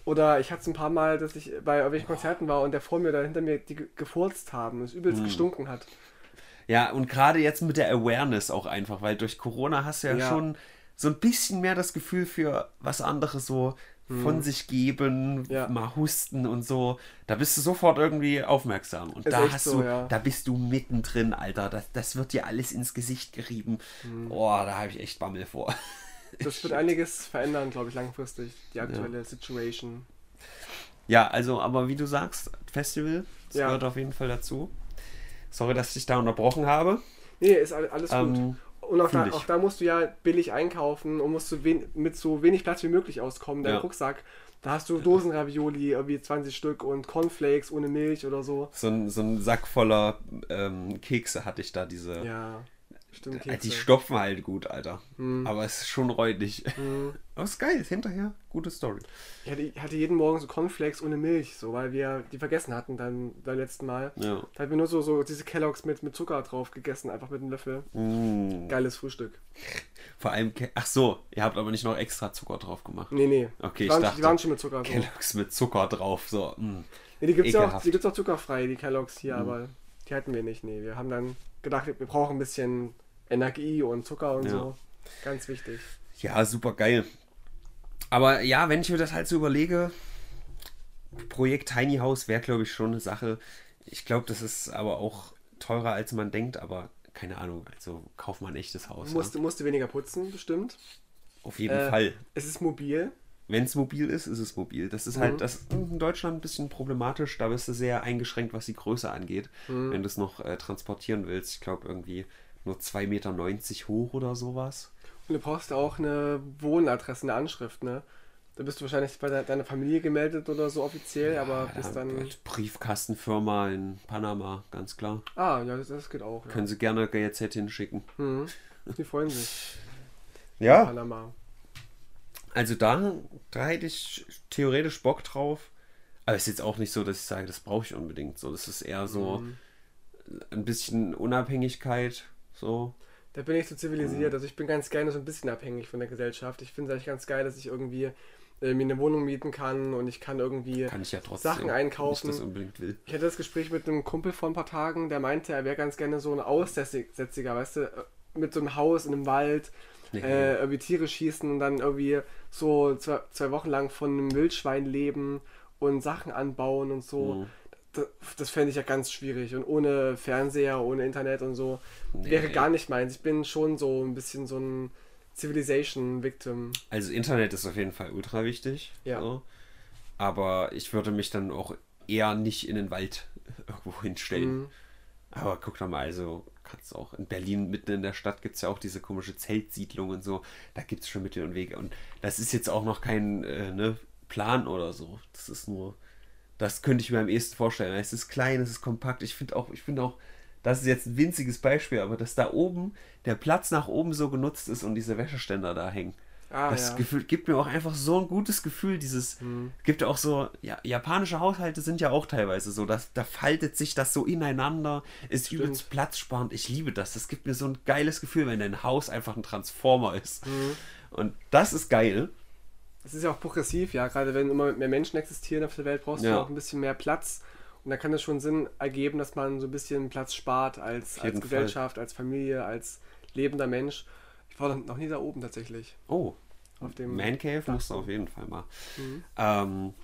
Oder ich hatte es ein paar Mal, dass ich bei irgendwelchen Konzerten war und der vor mir da hinter mir die ge- gefurzt haben und es Hm. übelst gestunken hat. Ja, und gerade jetzt mit der Awareness auch einfach, weil durch Corona hast du ja, Ja. schon so ein bisschen mehr das Gefühl für was anderes so von sich geben. Ja. mal husten und so. Da bist du sofort irgendwie aufmerksam. Und Ist da hast so, du, ja. da bist du mittendrin, Alter. Das, das wird dir alles ins Gesicht gerieben. Hm. Oh, da habe ich echt Bammel vor. *laughs* Das wird einiges verändern, glaube ich, langfristig, die aktuelle Situation. Ja, also, aber wie du sagst, Festival, das Ja. gehört auf jeden Fall dazu. Sorry, dass ich dich da unterbrochen habe. Nee, ist all- alles gut. Ähm, Und auch da, auch da musst du ja billig einkaufen und musst wen, mit so wenig Platz wie möglich auskommen. Dein Ja. Rucksack, da hast du Dosenravioli, irgendwie 20 Stück und Cornflakes ohne Milch oder so. so, ein, so ein Sack voller ähm, Kekse hatte ich da, diese. Ja, stimmt. Die Kekse. stopfen halt gut, Alter. Hm. Aber es ist schon räudig. Mhm. *laughs* Aber es ist geil, hinterher gute Story. Ich hatte, ich hatte jeden Morgen so Cornflakes ohne Milch, so weil wir die vergessen hatten dann beim letzten Mal. Ja. Da hatten wir nur so, so diese Kelloggs mit, mit Zucker drauf gegessen, einfach mit einem Löffel. Mm. Geiles Frühstück. Vor allem, Ke ach so, ihr habt aber nicht noch extra Zucker drauf gemacht. Nee, nee. Okay, die, ich waren, dachte, die waren schon mit Zucker drauf. Kelloggs mit Zucker drauf, so. mm. Nee, die gibt's ja auch, die gibt's auch zuckerfrei, die Kelloggs Mhm. hier, aber die hatten wir nicht. Nee, wir haben dann gedacht, wir brauchen ein bisschen Energie und Zucker und Ja. so. Ganz wichtig. Ja, super geil. Aber ja, wenn ich mir das halt so überlege, Projekt Tiny House wäre, glaube ich, schon eine Sache. Ich glaube, das ist aber auch teurer, als man denkt, aber keine Ahnung, also kauf mal ein echtes Haus. Musste, ja. musste weniger putzen, bestimmt. Auf jeden Äh, Fall. Es ist mobil. Wenn es mobil ist, ist es mobil. Das ist Mhm. halt, das ist in Deutschland ein bisschen problematisch. Da bist du sehr eingeschränkt, was die Größe angeht. Mhm. Wenn du es noch äh, transportieren willst. Ich glaube irgendwie nur 2,90 Meter hoch oder sowas. Und du brauchst auch eine Wohnadresse, eine Anschrift, ne? Da bist du wahrscheinlich bei de deiner Familie gemeldet oder so offiziell, aber Ja, bis dann. mit Briefkastenfirma in Panama, ganz klar. Ah, ja, das, das geht auch. Ja. Können sie gerne GZ hinschicken. Mhm. Die freuen sich. *laughs* Ja, Panama. Also da, da hätte ich theoretisch Bock drauf. Aber es ist jetzt auch nicht so, dass ich sage, das brauche ich unbedingt. So, das ist eher so Mhm. ein bisschen Unabhängigkeit. So. Da bin ich so Mhm. zivilisiert. Also ich bin ganz gerne so ein bisschen abhängig von der Gesellschaft. Ich finde es eigentlich ganz geil, dass ich irgendwie äh, mir eine Wohnung mieten kann und ich kann irgendwie Kann ich ja. Sachen einkaufen. Ich das unbedingt will. Ich hatte das Gespräch mit einem Kumpel vor ein paar Tagen, der meinte, er wäre ganz gerne so ein Aussätziger, weißt du, äh, mit so einem Haus in einem Wald, Ja. äh, irgendwie Tiere schießen und dann irgendwie so zwei, zwei Wochen lang von einem Wildschwein leben und Sachen anbauen und so. Mhm. Das, das fände ich ja ganz schwierig und ohne Fernseher, ohne Internet und so Nee. wäre gar nicht meins. Ich bin schon so ein bisschen so ein Civilization-Victim. Also Internet ist auf jeden Fall ultra wichtig. Ja. So. Aber ich würde mich dann auch eher nicht in den Wald *laughs* irgendwo hinstellen. Mhm. Aber guck doch mal, also kannst auch in Berlin mitten in der Stadt gibt es ja auch diese komische Zeltsiedlung und so. Da gibt es schon Mittel und Wege. Und das ist jetzt auch noch kein äh, ne, Plan oder so. Das ist nur, das könnte ich mir am ehesten vorstellen. Es ist klein, es ist kompakt. Ich finde auch, ich finde auch, das ist jetzt ein winziges Beispiel, aber dass da oben der Platz nach oben so genutzt ist und diese Wäscheständer da hängen. Ah, das ja. Gefühl, gibt mir auch einfach so ein gutes Gefühl, dieses, Mhm. gibt ja auch so, ja, japanische Haushalte sind ja auch teilweise so, dass, da faltet sich das so ineinander, ist Stimmt. übelst platzsparend, ich liebe das, das gibt mir so ein geiles Gefühl, wenn dein Haus einfach ein Transformer ist. Mhm. Und das ist geil. Es ist ja auch progressiv, ja. Gerade wenn immer mehr Menschen existieren auf der Welt, brauchst du Ja. auch ein bisschen mehr Platz. Und da kann es schon Sinn ergeben, dass man so ein bisschen Platz spart als, als Gesellschaft, als Familie, als lebender Mensch. Ich war noch- nie da oben tatsächlich. Oh, Auf dem Man Cave Dach. musst du auf jeden Fall mal. Mhm. Ähm,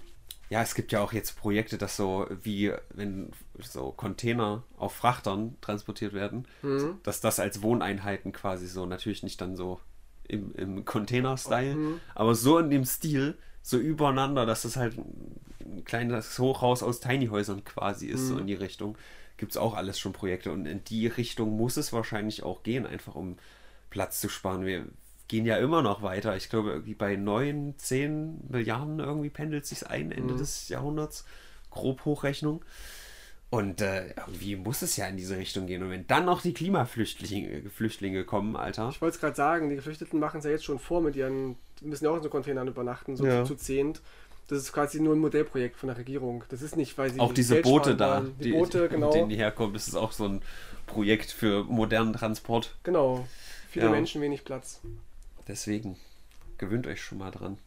ja, es gibt ja auch jetzt Projekte, dass so wie wenn so Container auf Frachtern transportiert werden, Mhm. dass das als Wohneinheiten quasi so, natürlich nicht dann so im, im Container-Style, Mhm. aber so in dem Stil, so übereinander, dass das halt ein kleines Hochhaus aus Tiny-Häusern quasi ist, so Mhm. in die Richtung. Gibt es auch alles schon Projekte und in die Richtung muss es wahrscheinlich auch gehen, einfach um Platz zu sparen. Wir gehen ja immer noch weiter. Ich glaube, irgendwie bei 9, 10 Milliarden irgendwie pendelt sich ein Ende Mhm. des Jahrhunderts. Grob Hochrechnung. Und äh, irgendwie muss es ja in diese Richtung gehen. Und wenn dann noch die Klimaflüchtlinge Flüchtlinge kommen, Alter. Ich wollte es gerade sagen, die Geflüchteten machen es ja jetzt schon vor mit ihren, die müssen ja auch in so Containern übernachten, so Ja. zu zehnt. Das ist quasi nur ein Modellprojekt von der Regierung. Das ist nicht, weil sie Auch diese Geld Boote da, wollen. Die, Boote, *laughs* genau. mit denen die herkommen, das ist auch so ein Projekt für modernen Transport. Genau. Viele Ja. Menschen, wenig Platz. Deswegen gewöhnt euch schon mal dran.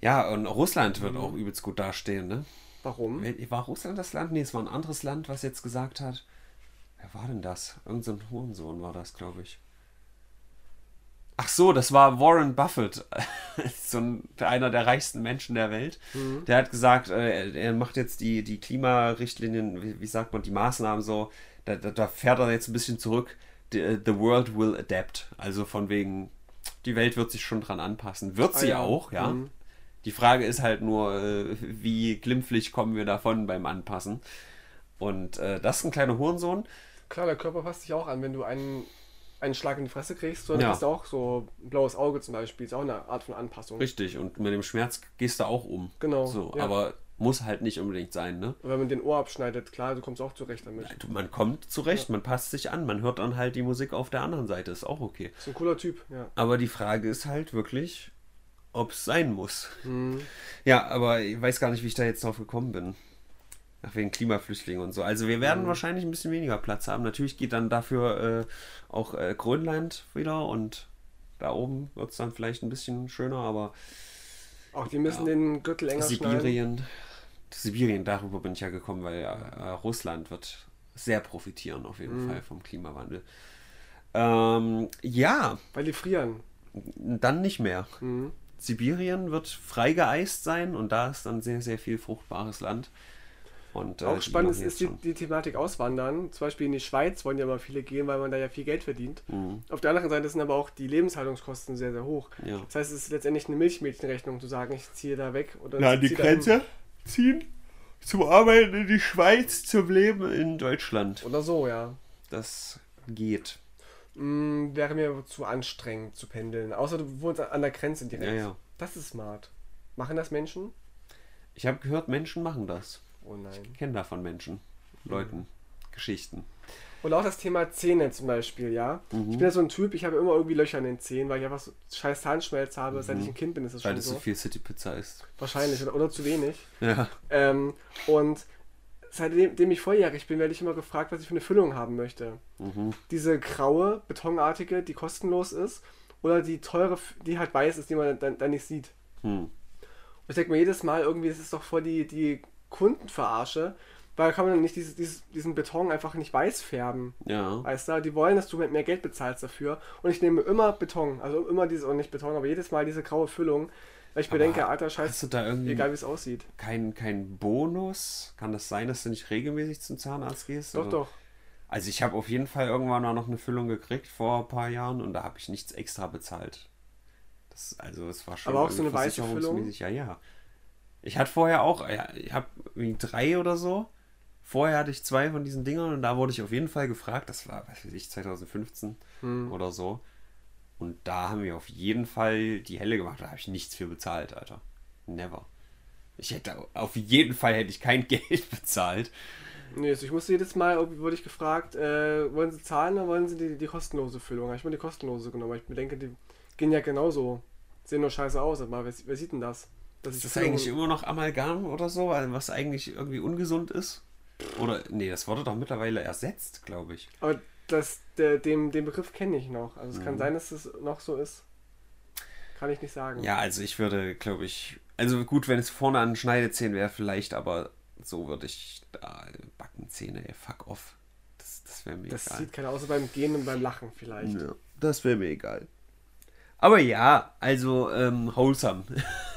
Ja, und Russland Mhm. wird auch übelst gut dastehen, ne? Warum? War Russland das Land? Nee, es war ein anderes Land, was jetzt gesagt hat. Wer war denn das? Irgend so ein Hurensohn war das, glaube ich. Ach so, das war Warren Buffett, *laughs* so ein, einer der reichsten Menschen der Welt. Mhm. Der hat gesagt, äh, er, er macht jetzt die, die Klimarichtlinien, wie, wie sagt man, die Maßnahmen so, da, da, da fährt er jetzt ein bisschen zurück. The, äh, the world will adapt. Also von wegen, die Welt wird sich schon dran anpassen. Wird Ah, sie ja. auch, ja. Mhm. Die Frage ist halt nur, äh, wie glimpflich kommen wir davon beim Anpassen. Und äh, das ist ein kleiner Hurensohn. Klar, der Körper passt sich auch an, wenn du einen, einen Schlag in die Fresse kriegst, sondern Ja. hast du auch so ein blaues Auge zum Beispiel, ist auch eine Art von Anpassung. Richtig, und mit dem Schmerz gehst du auch um. Genau, So, ja. aber muss halt nicht unbedingt sein, ne? Und wenn man den Ohr abschneidet, klar, du kommst auch zurecht damit. Du, Man kommt zurecht, man passt sich an, man hört dann halt die Musik auf der anderen Seite, ist auch okay. Ist ein cooler Typ, ja. Aber die Frage ist halt wirklich, ob es sein muss. Mhm. Ja, aber ich weiß gar nicht, wie ich da jetzt drauf gekommen bin. Nach wegen Klimaflüchtlingen und so. Also wir werden Mhm. wahrscheinlich ein bisschen weniger Platz haben. Natürlich geht dann dafür äh, auch äh, Grönland wieder und da oben wird es dann vielleicht ein bisschen schöner, aber Auch die müssen Ja. den Gürtel enger schneiden. Sibirien, Sibirien, darüber bin ich ja gekommen, weil äh, Russland wird sehr profitieren auf jeden Mhm. Fall vom Klimawandel. Ähm, ja, Weil die frieren. dann nicht mehr. Mhm. Sibirien wird freigeeist sein und da ist dann sehr, sehr viel fruchtbares Land. Und, äh, Auch spannend ist, die, die Thematik Auswandern. Zum Beispiel in die Schweiz wollen ja immer viele gehen, weil man da ja viel Geld verdient. Mhm. Auf der anderen Seite sind aber auch die Lebenshaltungskosten sehr, sehr hoch. Ja. Das heißt, es ist letztendlich eine Milchmädchenrechnung zu sagen, ich ziehe da weg oder Na, die. Grenze ziehen, zum Arbeiten in die Schweiz, zum Leben in Deutschland. Oder so, ja. Das geht. Mm, wäre mir zu anstrengend zu pendeln. Außer du wohnst an der Grenze direkt. Ja, ja. Das ist smart. Machen das Menschen? Ich habe gehört, Menschen machen das. Oh nein. Ich kenne davon Menschen, Leuten, Geschichten. Und auch das Thema Zähne zum Beispiel, ja. Mhm. Ich bin ja so ein Typ, ich habe immer irgendwie Löcher in den Zähnen, weil ich einfach so scheiß Zahnschmelz habe. Seit ich ein Kind bin, ist das Mhm. Weil schon so. so viel City-Pizza ist. Wahrscheinlich. Oder, oder zu wenig. Ja. Ähm, und seitdem dem ich volljährig bin, werde ich immer gefragt, was ich für eine Füllung haben möchte. Mhm. Diese graue, betonartige, die kostenlos ist, oder die teure, die halt weiß ist, die man dann, dann nicht sieht. Hm. Und ich denke mir jedes Mal irgendwie, das ist doch voll die, die Kundenverarsche, weil kann man nicht dieses, dieses, diesen Beton einfach nicht weiß färben. Ja. Weißt du, die wollen, dass du mehr Geld bezahlst dafür. Und ich nehme immer Beton, also immer diese, und nicht Beton, aber jedes Mal diese graue Füllung, weil ich Aber bedenke, alter Hast Scheiß, du da irgendwie egal wie es aussieht. keinen kein Bonus? Kann das sein, dass du nicht regelmäßig zum Zahnarzt gehst? Doch, oder? doch. Also ich habe auf jeden Fall irgendwann mal noch eine Füllung gekriegt vor ein paar Jahren und da habe ich nichts extra bezahlt. Das, also es war schon Aber auch so eine weiße versicherungsmäßig- Ja, ja. Ich hatte vorher auch, ich habe irgendwie drei oder so. Vorher hatte ich zwei von diesen Dingern und da wurde ich auf jeden Fall gefragt. Das war, was weiß ich, 2015 Hm. oder so. Und da haben wir auf jeden Fall die Helle gemacht. Da habe ich nichts für bezahlt, Alter. Never. Ich hätte auf jeden Fall hätte ich kein *laughs* Geld bezahlt. Nee, also ich musste jedes Mal, irgendwie wurde ich gefragt, äh, wollen Sie zahlen oder wollen Sie die, die kostenlose Füllung? Habe ich mir die kostenlose genommen, weil ich mir denke, die gehen ja genauso. Sehen nur scheiße aus, aber wer, wer sieht denn das? Dass ich Ist das Füllung- eigentlich immer noch Amalgam oder so, was eigentlich irgendwie ungesund ist? Oder, nee, das wurde doch mittlerweile ersetzt, glaube ich. Aber das, der, den, den Begriff kenne ich noch. Also es kann Mhm. sein, dass es noch so ist. Kann ich nicht sagen. Ja, also ich würde, glaube ich, also gut, wenn es vorne an Schneidezähnen wäre, vielleicht, aber so würde ich da Backenzähne, ey, fuck off. Das, das wäre mir das egal. sieht keiner außer beim Gehen und beim Lachen vielleicht. Ja, das wäre mir egal. Aber ja, also ähm, wholesome.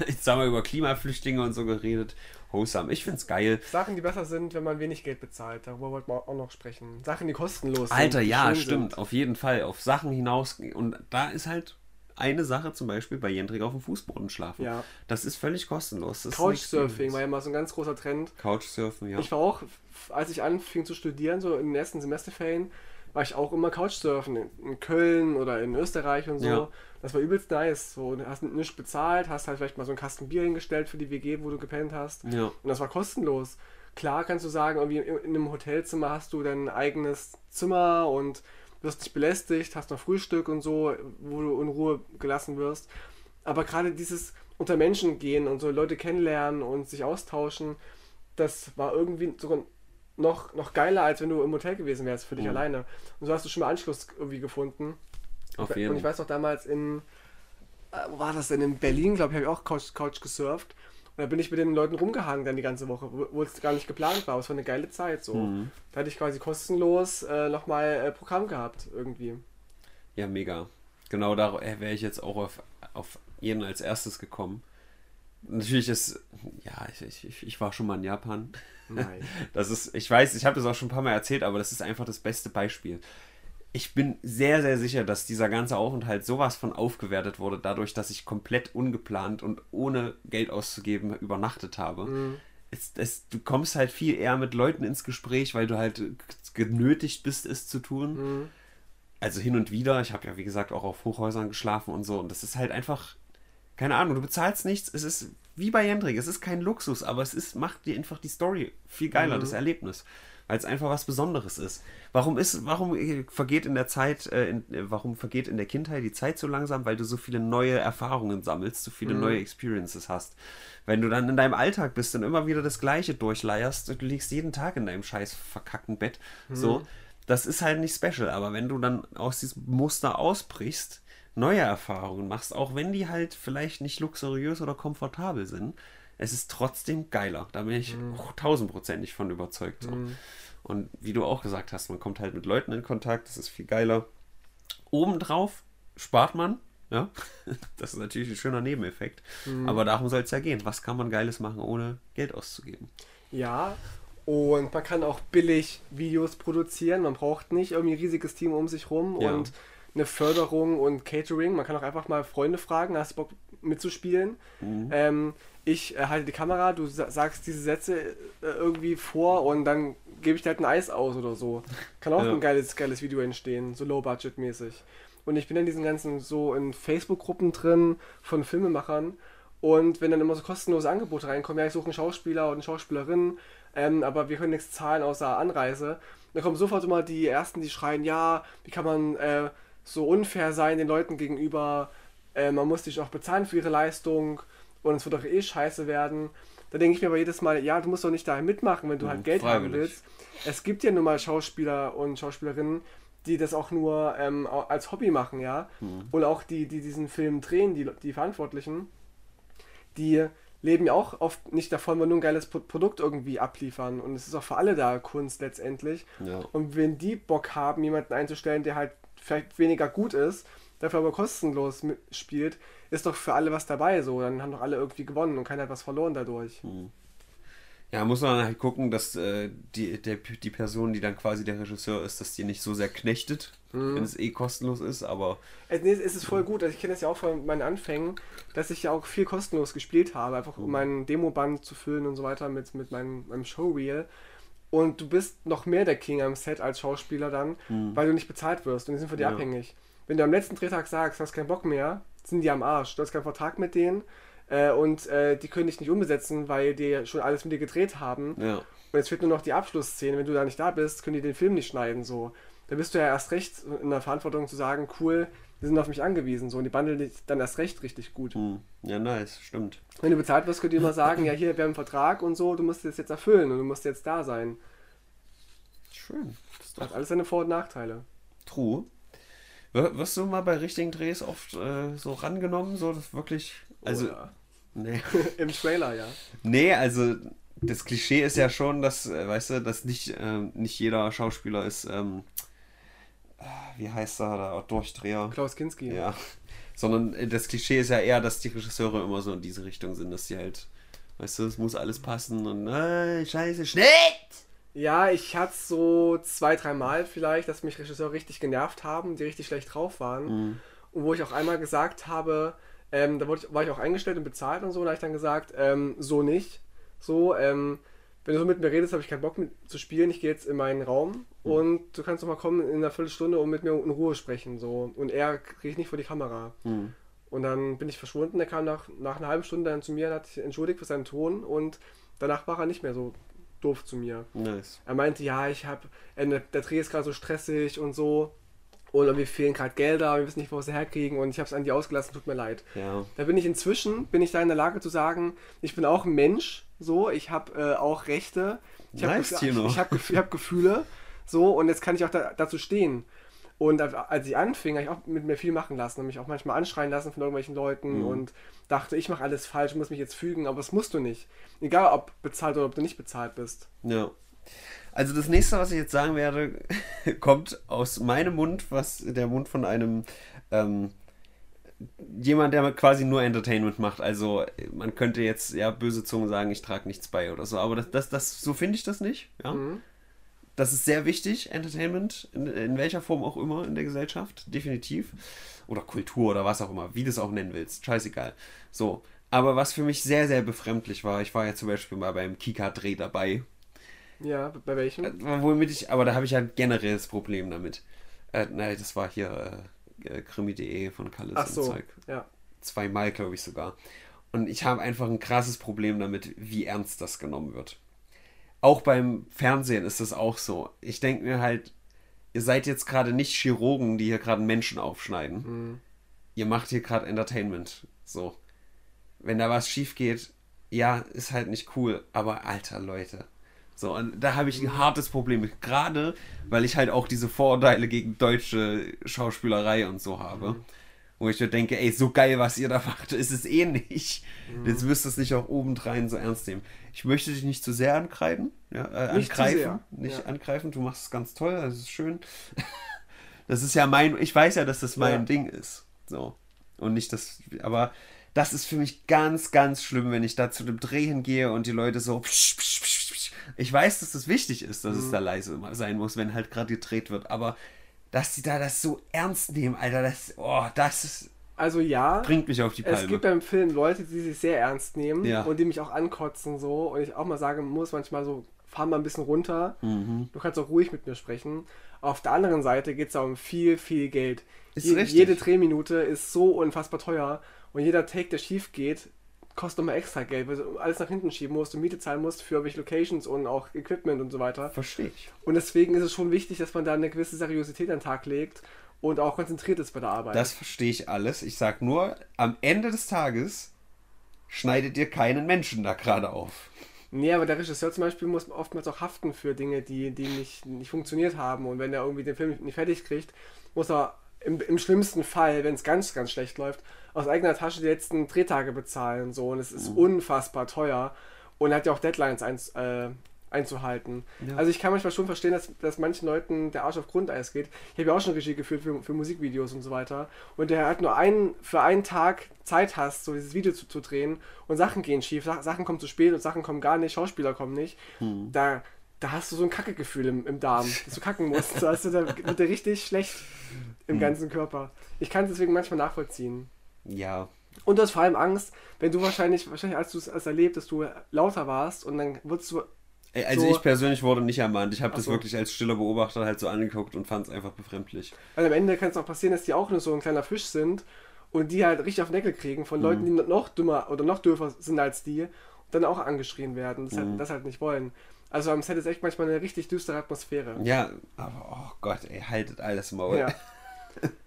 Jetzt haben wir über Klimaflüchtlinge und so geredet. Wholesome. Ich find's geil. Sachen, die besser sind, wenn man wenig Geld bezahlt. Darüber wollten wir auch noch sprechen. Sachen, die kostenlos sind. Alter, ja, stimmt. Sind. Auf jeden Fall. Auf Sachen hinaus. Und da ist halt eine Sache zum Beispiel bei Jendrik auf dem Fußboden schlafen. Ja. Das ist völlig kostenlos. Das Couchsurfing war ja mal so ein ganz großer Trend. Couchsurfen, ja. Ich war auch, als ich anfing zu studieren, so in den ersten Semesterferien, war ich auch immer Couchsurfen in, in Köln oder in Österreich und so. Ja. Das war übelst nice. So, du hast nichts bezahlt, hast halt vielleicht mal so einen Kasten Bier hingestellt für die WG, wo du gepennt hast. ja. Und das war kostenlos. Klar kannst du sagen, irgendwie in, in einem Hotelzimmer hast du dein eigenes Zimmer und wirst nicht belästigt, hast noch Frühstück und so, wo du in Ruhe gelassen wirst. Aber gerade dieses unter Menschen gehen und so Leute kennenlernen und sich austauschen, das war irgendwie sogar noch, noch geiler, als wenn du im Hotel gewesen wärst für dich Mhm. alleine. Und so hast du schon mal Anschluss irgendwie gefunden. Auf Und jeden ich Fall. weiß noch damals in, äh, wo war das denn, in Berlin, glaube ich, habe ich auch Couch, Couch gesurft. Und da bin ich mit den Leuten rumgehangen dann die ganze Woche, wo wo es gar nicht geplant war. Aber es war eine geile Zeit so. Mhm. Da hatte ich quasi kostenlos äh, nochmal äh, Programm gehabt irgendwie. Ja, mega. Genau da wäre ich jetzt auch auf, auf jeden als erstes gekommen. Natürlich ist, ja, ich, ich, ich war schon mal in Japan. Nein. *laughs* Das ist, ich weiß, ich habe das auch schon ein paar Mal erzählt, aber das ist einfach das beste Beispiel. Ich bin sehr, sehr sicher, dass dieser ganze Aufenthalt sowas von aufgewertet wurde, dadurch, dass ich komplett ungeplant und ohne Geld auszugeben übernachtet habe. Mhm. Es, es, du kommst halt viel eher mit Leuten ins Gespräch, weil du halt genötigt bist, es zu tun. Mhm. Also hin und wieder. Ich habe ja, wie gesagt, auch auf Hochhäusern geschlafen und so. Und das ist halt einfach, keine Ahnung, du bezahlst nichts. Es ist wie bei Jendrik, es ist kein Luxus, aber es ist, macht dir einfach die Story viel geiler, Mhm. das Erlebnis. Weil es einfach was Besonderes ist. Warum ist, warum vergeht in der Zeit, äh, in, äh, warum vergeht in der Kindheit die Zeit so langsam? Weil du so viele neue Erfahrungen sammelst, so viele Mhm. neue Experiences hast. Wenn du dann in deinem Alltag bist und immer wieder das Gleiche durchleierst, du liegst jeden Tag in deinem scheiß verkackten Bett, so, das ist halt nicht special. Aber wenn du dann aus diesem Muster ausbrichst, neue Erfahrungen machst, auch wenn die halt vielleicht nicht luxuriös oder komfortabel sind, es ist trotzdem geiler. Da bin ich tausendprozentig von überzeugt. So. Und wie du auch gesagt hast, man kommt halt mit Leuten in Kontakt, das ist viel geiler. Obendrauf spart man, ja. *laughs* Das ist natürlich ein schöner Nebeneffekt. Aber darum soll es ja gehen. Was kann man Geiles machen, ohne Geld auszugeben? Ja, Und man kann auch billig Videos produzieren. Man braucht nicht irgendwie ein riesiges Team um sich rum Ja. und eine Förderung und Catering. Man kann auch einfach mal Freunde fragen, hast du Bock mitzuspielen? Mhm. Ähm, ich äh, halte die Kamera, du sa sagst diese Sätze äh, irgendwie vor und dann gebe ich dir halt ein Eis aus oder so. Kann auch Ja. ein geiles, geiles Video entstehen, so low-budget-mäßig. Und ich bin in diesen ganzen so in Facebook-Gruppen drin von Filmemachern. Und wenn dann immer so kostenlose Angebote reinkommen, ja, ich suche einen Schauspieler oder eine Schauspielerin, ähm, aber wir können nichts zahlen außer Anreise, dann kommen sofort immer die Ersten, die schreien, ja, wie kann man äh, so unfair sein den Leuten gegenüber, äh, man muss dich auch bezahlen für ihre Leistung und es wird doch eh scheiße werden. Da denke ich mir aber jedes Mal, ja, du musst doch nicht da mitmachen, wenn du Mhm, halt Geld haben freiwillig. willst. Es gibt ja nun mal Schauspieler und Schauspielerinnen, die das auch nur ähm, als Hobby machen, ja. Mhm. Und auch die, die diesen Film drehen, die, die Verantwortlichen, die leben ja auch oft nicht davon, wenn nur ein geiles Pro- Produkt irgendwie abliefern. Und es ist auch für alle da Kunst letztendlich. Ja. Und wenn die Bock haben, jemanden einzustellen, der halt vielleicht weniger gut ist, dafür aber kostenlos spielt, ist doch für alle was dabei so. Dann haben doch alle irgendwie gewonnen und keiner hat was verloren dadurch. Ja, muss man halt gucken, dass äh, die, der, die Person, die dann quasi der Regisseur ist, dass die nicht so sehr knechtet, Mhm. wenn es eh kostenlos ist, aber Es, nee, es ist voll gut. Also ich kenne das ja auch von meinen Anfängen, dass ich ja auch viel kostenlos gespielt habe, einfach um meinen Demoband zu füllen und so weiter mit, mit meinem, meinem Showreel. Und du bist noch mehr der King am Set als Schauspieler dann, weil du nicht bezahlt wirst und die sind von dir Ja. abhängig. Wenn du am letzten Drehtag sagst, du hast keinen Bock mehr, sind die am Arsch. Du hast keinen Vertrag mit denen äh, und äh, die können dich nicht umbesetzen, weil die schon alles mit dir gedreht haben. ja. Und jetzt fehlt nur noch die Abschlussszene. Wenn du da nicht da bist, können die den Film nicht schneiden. So. Da bist du ja erst recht in der Verantwortung zu sagen, cool, die sind auf mich angewiesen. So. Und die bandeln dich dann erst recht richtig gut. Hm. Ja, nice, stimmt. Wenn du bezahlt wirst, könnt ihr immer sagen, ja, hier, wir haben einen Vertrag und so, du musst das jetzt erfüllen und du musst jetzt da sein. Schön. Das Hat alles seine Vor- und Nachteile. true. Wir- Wirst du mal bei richtigen Drehs oft äh, so rangenommen, so das wirklich. Also, Oder nee. *laughs* Im Trailer, ja. Nee, also das Klischee ist ja schon, dass, äh, weißt du, dass nicht, ähm, nicht jeder Schauspieler ist, ähm, äh, wie heißt er da, Durchdreher. Klaus Kinski. Ja. Sondern äh, das Klischee ist ja eher, dass die Regisseure immer so in diese Richtung sind, dass die halt, weißt du, es muss alles passen und äh, scheiße, Schnitt! Ja, ich hatte so zwei, dreimal vielleicht, dass mich Regisseure richtig genervt haben, die richtig schlecht drauf waren. Mhm. Und wo ich auch einmal gesagt habe, ähm, da wurde ich, war ich auch eingestellt und bezahlt und so, und da habe ich dann gesagt, ähm, so nicht. So, ähm, wenn du so mit mir redest, habe ich keinen Bock mit zu spielen. Ich gehe jetzt in meinen Raum Mhm. und du kannst doch mal kommen in einer Viertelstunde und mit mir in Ruhe sprechen. So. Und er kriege ich nicht vor die Kamera. Hm. Und dann bin ich verschwunden. Er kam nach, nach einer halben Stunde dann zu mir und hat sich entschuldigt für seinen Ton und danach war er nicht mehr so doof zu mir. Nice. Er meinte, ja, ich habe, der Dreh ist gerade so stressig und so. Und wir fehlen gerade Gelder, wir wissen nicht, wo wir sie herkriegen und ich habe es an die ausgelassen, tut mir leid. Ja. Da bin ich inzwischen, bin ich da in der Lage zu sagen, ich bin auch ein Mensch, so, ich habe äh, auch Rechte, ich habe Nice, ich, hab, ich hab Gefühle, so, und jetzt kann ich auch da, dazu stehen. Und als- als ich anfing, habe ich auch mit mir viel machen lassen und mich auch manchmal anschreien lassen von irgendwelchen Leuten Mhm. und dachte, ich mache alles falsch, muss mich jetzt fügen, aber das musst du nicht. Egal, ob bezahlt oder ob du nicht bezahlt bist. Ja. Also das nächste, was ich jetzt sagen werde, *laughs* kommt aus meinem Mund, was der Mund von einem ähm, jemand, der quasi nur Entertainment macht. Also man könnte jetzt ja böse Zungen sagen, ich trage nichts bei oder so, aber das, das, das so finde ich das nicht. Ja? Mhm. Das ist sehr wichtig, Entertainment, in, in welcher Form auch immer in der Gesellschaft, definitiv. Oder Kultur oder was auch immer, wie du es auch nennen willst, scheißegal. So, aber was für mich sehr, sehr befremdlich war, ich war ja zum Beispiel mal beim Kika-Dreh dabei, Ja, bei welchem? äh, Womit ich, aber da habe ich ja ein generelles Problem damit. Äh, nein, das war hier äh, äh, krimi.de von Kallis Ach und so, Zeug. ja. Zweimal, glaube ich sogar. Und ich habe einfach ein krasses Problem damit, wie ernst das genommen wird. Auch beim Fernsehen ist das auch so. Ich denke mir halt, ihr seid jetzt gerade nicht Chirurgen, die hier gerade Menschen aufschneiden. Mhm. Ihr macht hier gerade Entertainment. So. Wenn da was schief geht, ja, ist halt nicht cool. Aber alter Leute. So, und da habe ich ein hartes Problem mit. Gerade, weil ich halt auch diese Vorurteile gegen deutsche Schauspielerei und so habe. Wo ich mir denke, ey, so geil, was ihr da macht, ist es eh nicht. Jetzt müsst ihr es nicht auch obendrein so ernst nehmen. Ich möchte dich nicht zu sehr ankreiden. Ja, äh, Nicht zu angreifen. sehr, Nicht ja. angreifen, du machst es ganz toll, das ist schön. *laughs* Das ist ja mein, ich weiß ja, dass das mein Ja. Ding ist. So. Und nicht das, aber Das ist für mich ganz, ganz schlimm, wenn ich da zu dem Dreh hingehe und die Leute so. Psch, psch, psch. Ich weiß, dass das wichtig ist, dass mhm. es da leise sein muss, wenn halt gerade gedreht wird, aber dass die da das so ernst nehmen, Alter, das, oh, das ist. Also ja. Bringt mich auf die Palme. Es gibt beim Film Leute, die sich sehr ernst nehmen ja. und die mich auch ankotzen so und ich auch mal sagen muss manchmal so, fahr mal ein bisschen runter. Mhm. Du kannst auch ruhig mit mir sprechen. Auf der anderen Seite geht es um viel, viel Geld. Ist Je, jede Drehminute ist so unfassbar teuer und jeder Take, der schief geht, kostet nochmal extra Geld, weil du alles nach hinten schieben musst und Miete zahlen musst für irgendwelche Locations und auch Equipment und so weiter. Verstehe ich. Und deswegen ist es schon wichtig, dass man da eine gewisse Seriosität an den Tag legt und auch konzentriert ist bei der Arbeit. Das verstehe ich alles. Ich sag nur, am Ende des Tages schneidet ihr keinen Menschen da gerade auf. Nee, aber der Regisseur zum Beispiel muss oftmals auch haften für Dinge, die, die nicht, nicht funktioniert haben. Und wenn er irgendwie den Film nicht fertig kriegt, muss er im, im schlimmsten Fall, wenn es ganz, ganz schlecht läuft, aus eigener Tasche die letzten Drehtage bezahlen. So. Und es ist mhm. unfassbar teuer. Und er hat ja auch Deadlines eins, äh, einzuhalten. Ja. Also ich kann manchmal schon verstehen, dass, dass manchen Leuten der Arsch auf Grundeis geht. Ich habe ja auch schon Regie geführt für, für Musikvideos und so weiter. Und der hat nur einen, für einen Tag Zeit hast, so dieses Video zu, zu drehen und Sachen gehen schief, Sachen kommen zu spät und Sachen kommen gar nicht, Schauspieler kommen nicht. Hm. Da, da hast du so ein Kackegefühl im, im Darm, *laughs* dass du kacken musst. Da wird der richtig schlecht im hm. ganzen Körper. Ich kann es deswegen manchmal nachvollziehen. Ja, und du hast vor allem Angst, wenn du wahrscheinlich, wahrscheinlich als du es erlebt, dass du lauter warst und dann wurdest du also so, ich persönlich wurde nicht ermahnt. Ich habe das so. wirklich als stiller Beobachter halt so angeguckt und fand es einfach befremdlich. Weil am Ende kann es auch passieren, dass die auch nur so ein kleiner Fisch sind und die halt richtig auf den Deckel kriegen von mhm. Leuten, die noch dümmer oder noch dürfer sind als die und dann auch angeschrien werden. Das, halt, mhm. halt, das halt nicht wollen. Also am Set ist echt manchmal eine richtig düstere Atmosphäre. Ja, aber oh Gott, ey, haltet alles Maul. Ja. *laughs*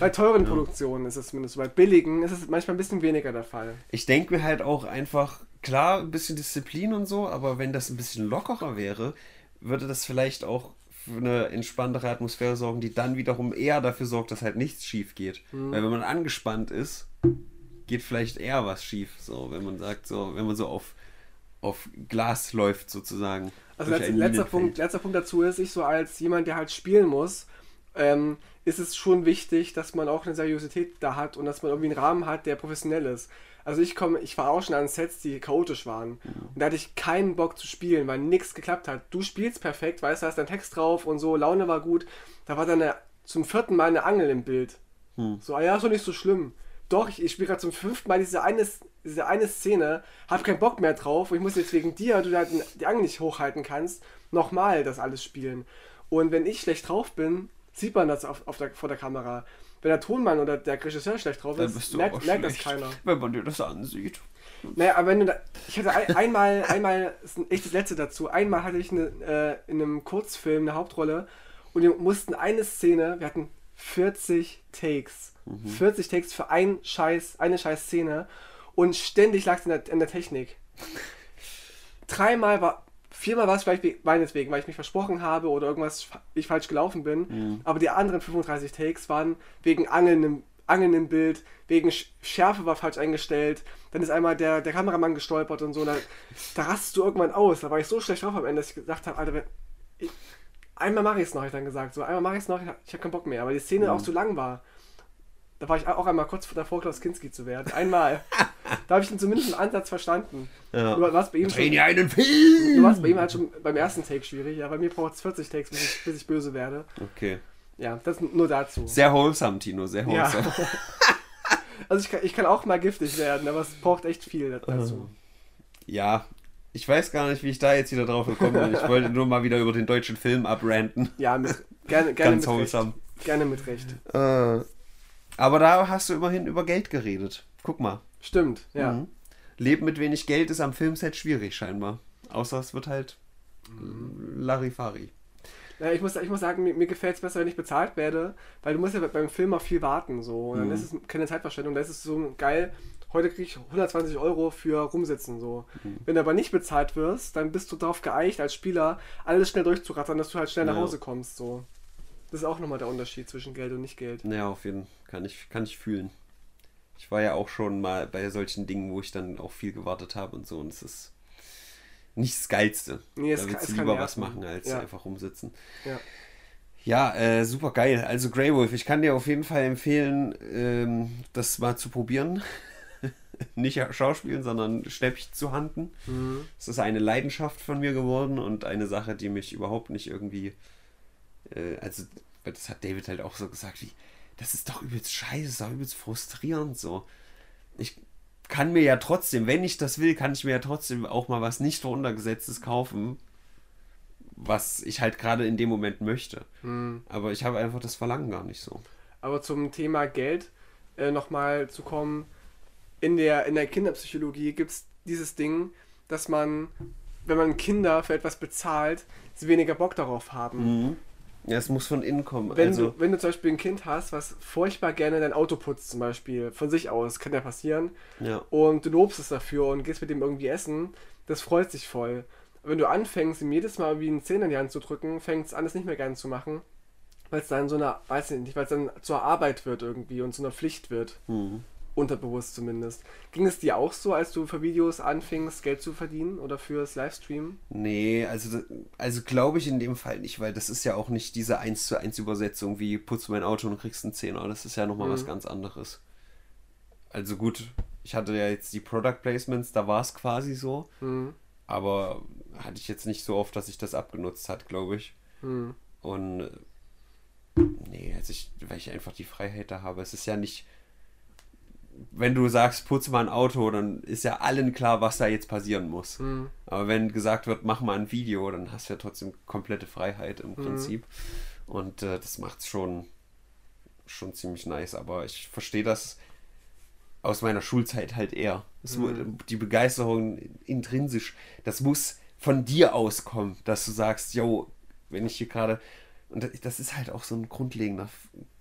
Bei teuren ja. Produktionen ist es zumindest so. Bei billigen ist es manchmal ein bisschen weniger der Fall. Ich denke mir halt auch einfach, klar, ein bisschen Disziplin und so, aber wenn das ein bisschen lockerer wäre, würde das vielleicht auch für eine entspanntere Atmosphäre sorgen, die dann wiederum eher dafür sorgt, dass halt nichts schief geht. Mhm. Weil wenn man angespannt ist, geht vielleicht eher was schief. So, wenn man sagt, so, wenn man so auf, auf Glas läuft sozusagen. Also letzter, letzter Punkt, letzter Punkt dazu ist, ich so als jemand, der halt spielen muss, ähm, ist es schon wichtig, dass man auch eine Seriosität da hat und dass man irgendwie einen Rahmen hat, der professionell ist. Also ich komme, ich war auch schon an Sets, die chaotisch waren. Mhm. Und da hatte ich keinen Bock zu spielen, weil nichts geklappt hat. Du spielst perfekt, weißt du, hast deinen Text drauf und so, Laune war gut. Da war dann eine, zum vierten Mal eine Angel im Bild. Mhm. So, ah ja, ist doch nicht so schlimm. Doch, ich, ich spiele gerade zum fünften Mal diese eine, diese eine Szene, hab keinen Bock mehr drauf und ich muss jetzt wegen dir, du halt die Angel nicht hochhalten kannst, nochmal das alles spielen. Und wenn ich schlecht drauf bin, sieht man das auf, auf der, vor der Kamera. Wenn der Tonmann oder der Regisseur schlecht drauf ist, merkt, merkt das keiner. Wenn man dir das ansieht. Naja, aber wenn du da, ich hatte ein, einmal, einmal, ist ein echtes Letzte dazu, einmal hatte ich eine, äh, in einem Kurzfilm eine Hauptrolle und wir mussten eine Szene, wir hatten 40 Takes. Mhm. 40 Takes für ein Scheiß, eine Scheiß Szene und ständig lag es in in der Technik. Dreimal war, Viermal war es vielleicht meinetwegen, weil ich mich versprochen habe oder irgendwas ich falsch gelaufen bin. Mhm. Aber die anderen 35 Takes waren wegen Angeln im, Angeln im Bild, wegen Schärfe war falsch eingestellt. Dann ist einmal der, der Kameramann gestolpert und so. Da, da rastest du irgendwann aus. Da war ich so schlecht drauf am Ende, dass ich gesagt habe, Alter, ich, einmal mache ich es noch, habe ich dann gesagt. So, einmal mache ich es noch, ich habe hab keinen Bock mehr. Aber die Szene mhm. auch zu lang war. Da war ich auch einmal kurz davor, Klaus Kinski zu werden. Einmal. *laughs* da habe ich ihn zumindest einen Ansatz verstanden. Ja. Du warst bei ihm schon, einen Film! Du warst bei ihm halt schon beim ersten Take schwierig. Ja, bei mir braucht es 40 Takes, bis ich, bis ich, böse werde. Okay. Ja, das nur dazu. Sehr wholesome, Tino, sehr wholesome. Ja. *laughs* also ich kann, ich kann auch mal giftig werden, aber es braucht echt viel dazu. Ja, ich weiß gar nicht, wie ich da jetzt wieder drauf gekommen bin. Ich wollte nur mal wieder über den deutschen Film abranten. Ja, mit, gerne, gerne *laughs* Ganz mit wholesome. Recht. Gerne mit Recht. Äh, aber da hast du immerhin über Geld geredet. Guck mal. Stimmt, ja. Mhm. Leben mit wenig Geld ist am Filmset schwierig scheinbar. Außer es wird halt mhm. Larifari. Ja, ich, muss, ich muss sagen, mir, mir gefällt es besser, wenn ich bezahlt werde, weil du musst ja beim Film auch viel warten. So. Und dann mhm. ist es keine Zeitverschwendung. Da ist es so geil, heute kriege ich 120 Euro für rumsitzen. So. Mhm. Wenn du aber nicht bezahlt wirst, dann bist du darauf geeicht, als Spieler alles schnell durchzurattern, dass du halt schnell ja. nach Hause kommst. So. Das ist auch nochmal der Unterschied zwischen Geld und nicht Geld. Ja, auf jeden Fall. Kann ich, kann ich fühlen. Ich war ja auch schon mal bei solchen Dingen, wo ich dann auch viel gewartet habe und so. Und es ist nicht das Geilste. Nee, da willst du lieber was machen, als ja. einfach rumsitzen. Ja. Ja, äh, super geil. Also Grey Wolf, ich kann dir auf jeden Fall empfehlen, ähm, das mal zu probieren. *laughs* nicht Schauspielen, sondern Stäbchen zu handen. Mhm. Es ist eine Leidenschaft von mir geworden und eine Sache, die mich überhaupt nicht irgendwie. Äh, also, das hat David halt auch so gesagt, wie, das ist doch übelst scheiße, das ist doch übelst frustrierend so. Ich kann mir ja trotzdem, wenn ich das will, kann ich mir ja trotzdem auch mal was nicht runtergesetztes kaufen, was ich halt gerade in dem Moment möchte. Mhm. Aber ich habe einfach das Verlangen gar nicht so. Aber zum Thema Geld äh, nochmal zu kommen, in der, in der Kinderpsychologie gibt es dieses Ding, dass man, wenn man Kinder für etwas bezahlt, sie weniger Bock darauf haben. Mhm. Ja, es muss von innen kommen. Wenn, also, du, wenn du zum Beispiel ein Kind hast, was furchtbar gerne dein Auto putzt, zum Beispiel, von sich aus, kann ja passieren, ja. und du lobst es dafür und gehst mit dem irgendwie essen, das freut sich voll. Wenn du anfängst, ihm jedes Mal wie einen Zehner in die Hand zu drücken, fängt es an, es nicht mehr gerne zu machen, weil es dann so eine, weiß ich nicht, weil es dann zur Arbeit wird irgendwie und zu einer Pflicht wird. Mhm. Unterbewusst zumindest. Ging es dir auch so, als du für Videos anfingst, Geld zu verdienen oder fürs Livestream? Nee, also, also glaube ich in dem Fall nicht, weil das ist ja auch nicht diese 1 zu 1 Übersetzung wie putz mein Auto und kriegst einen Zehner. Das ist ja nochmal mhm. was ganz anderes. Also gut, ich hatte ja jetzt die Product Placements, da war es quasi so. Mhm. Aber hatte ich jetzt nicht so oft, dass ich das abgenutzt hat, glaube ich. Mhm. Und nee, also ich, weil ich einfach die Freiheit da habe. Es ist ja nicht wenn du sagst, putz mal ein Auto, dann ist ja allen klar, was da jetzt passieren muss. Mhm. Aber wenn gesagt wird, mach mal ein Video, dann hast du ja trotzdem komplette Freiheit im mhm. Prinzip. Und äh, das macht es schon, schon ziemlich nice. Aber ich verstehe das aus meiner Schulzeit halt eher. Mhm. Die Begeisterung intrinsisch, das muss von dir auskommen, dass du sagst, yo, wenn ich hier gerade. Und das ist halt auch so ein grundlegender